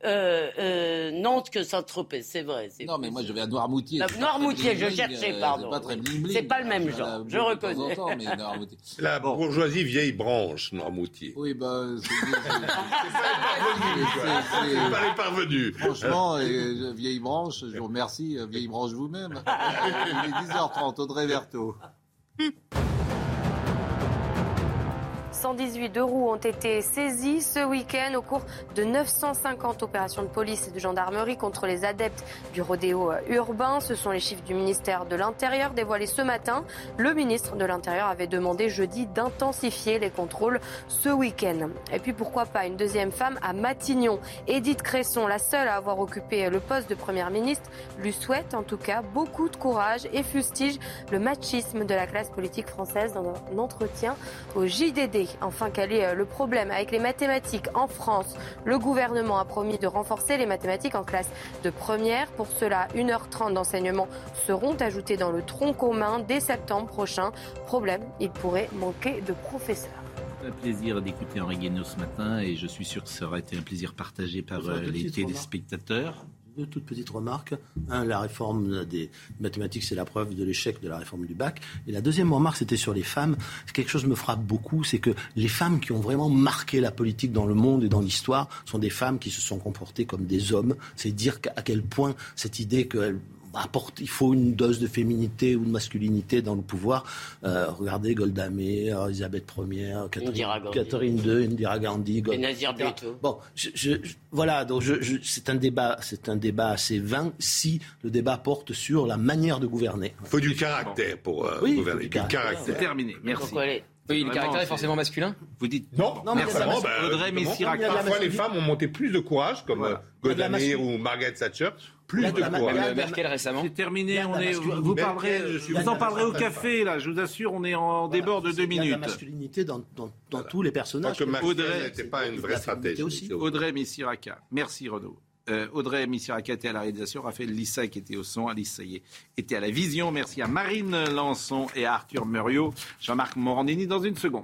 euh, euh, Nantes que Saint-Tropez, c'est vrai.
Non, mais moi je vais à Noirmoutier.
Noirmoutier, je cherchais, pardon. C'est pas, le même genre, je reconnais.
La bourgeoisie vieille branche, Noirmoutier.
Oui, bah. C'est
pas les parvenus.
Franchement, vieille branche, je vous remercie, vieille branche vous-même. Il est 10h30, Audrey Verteau.
118 deux roues ont été saisies ce week-end au cours de 950 opérations de police et de gendarmerie contre les adeptes du rodéo euh, urbain. Ce sont les chiffres du ministère de l'Intérieur dévoilés ce matin. Le ministre de l'Intérieur avait demandé jeudi d'intensifier les contrôles ce week-end. Et puis pourquoi pas une deuxième femme à Matignon? Edith Cresson, la seule à avoir occupé le poste de première ministre, lui souhaite en tout cas beaucoup de courage et fustige le machisme de la classe politique française dans un entretien au JDD. Enfin, quel est euh, le problème avec les mathématiques en France? Le gouvernement a promis de renforcer les mathématiques en classe de première. Pour cela, 1h30 d'enseignement seront ajoutés dans le tronc commun dès septembre prochain. Problème, il pourrait manquer de professeurs.
Un plaisir d'écouter Henri Guénaud ce matin et je suis sûr que ça aurait été un plaisir partagé par euh, les téléspectateurs
deux toutes petites remarques. Un, la réforme des mathématiques, c'est la preuve de l'échec de la réforme du bac. Et la deuxième remarque, c'était sur les femmes. Quelque chose me frappe beaucoup, c'est que les femmes qui ont vraiment marqué la politique dans le monde et dans l'histoire sont des femmes qui se sont comportées comme des hommes. C'est dire à quel point cette idée qu'elles il faut une dose de féminité ou de masculinité dans le pouvoir. Euh, regardez Golda Meir, Elisabeth Ier, Catherine, II, Indira Gandhi, Bon, voilà, donc c'est un débat, c'est un débat assez vain si le débat porte sur la manière de gouverner.
Il faut du caractère pour euh, gouverner. Du
caractère. C'est terminé. Merci.
Oui, le caractère est forcément masculin
Vous dites
Non, non mais bah,
Audrey
Parfois, les femmes ont monté plus de courage, comme voilà. Euh, ou Margaret Thatcher. Plus de courage.
Merkel récemment.
C'est terminé. On est, vous, parlerez, vous en parlerez au café, là. Je vous assure, on est en débord de deux minutes. Il y a
la masculinité dans, dans, dans tous les personnages.
Audrey n'était pas une vraie stratégie.
Audrey Missiraka. Merci, Renaud. Euh, Audrey Missiraka était à la réalisation, Raphaël Lissa qui était au son, Alice Saillé était à la vision. Merci à Marine Lançon et à Arthur Muriot. Jean-Marc Morandini dans une seconde.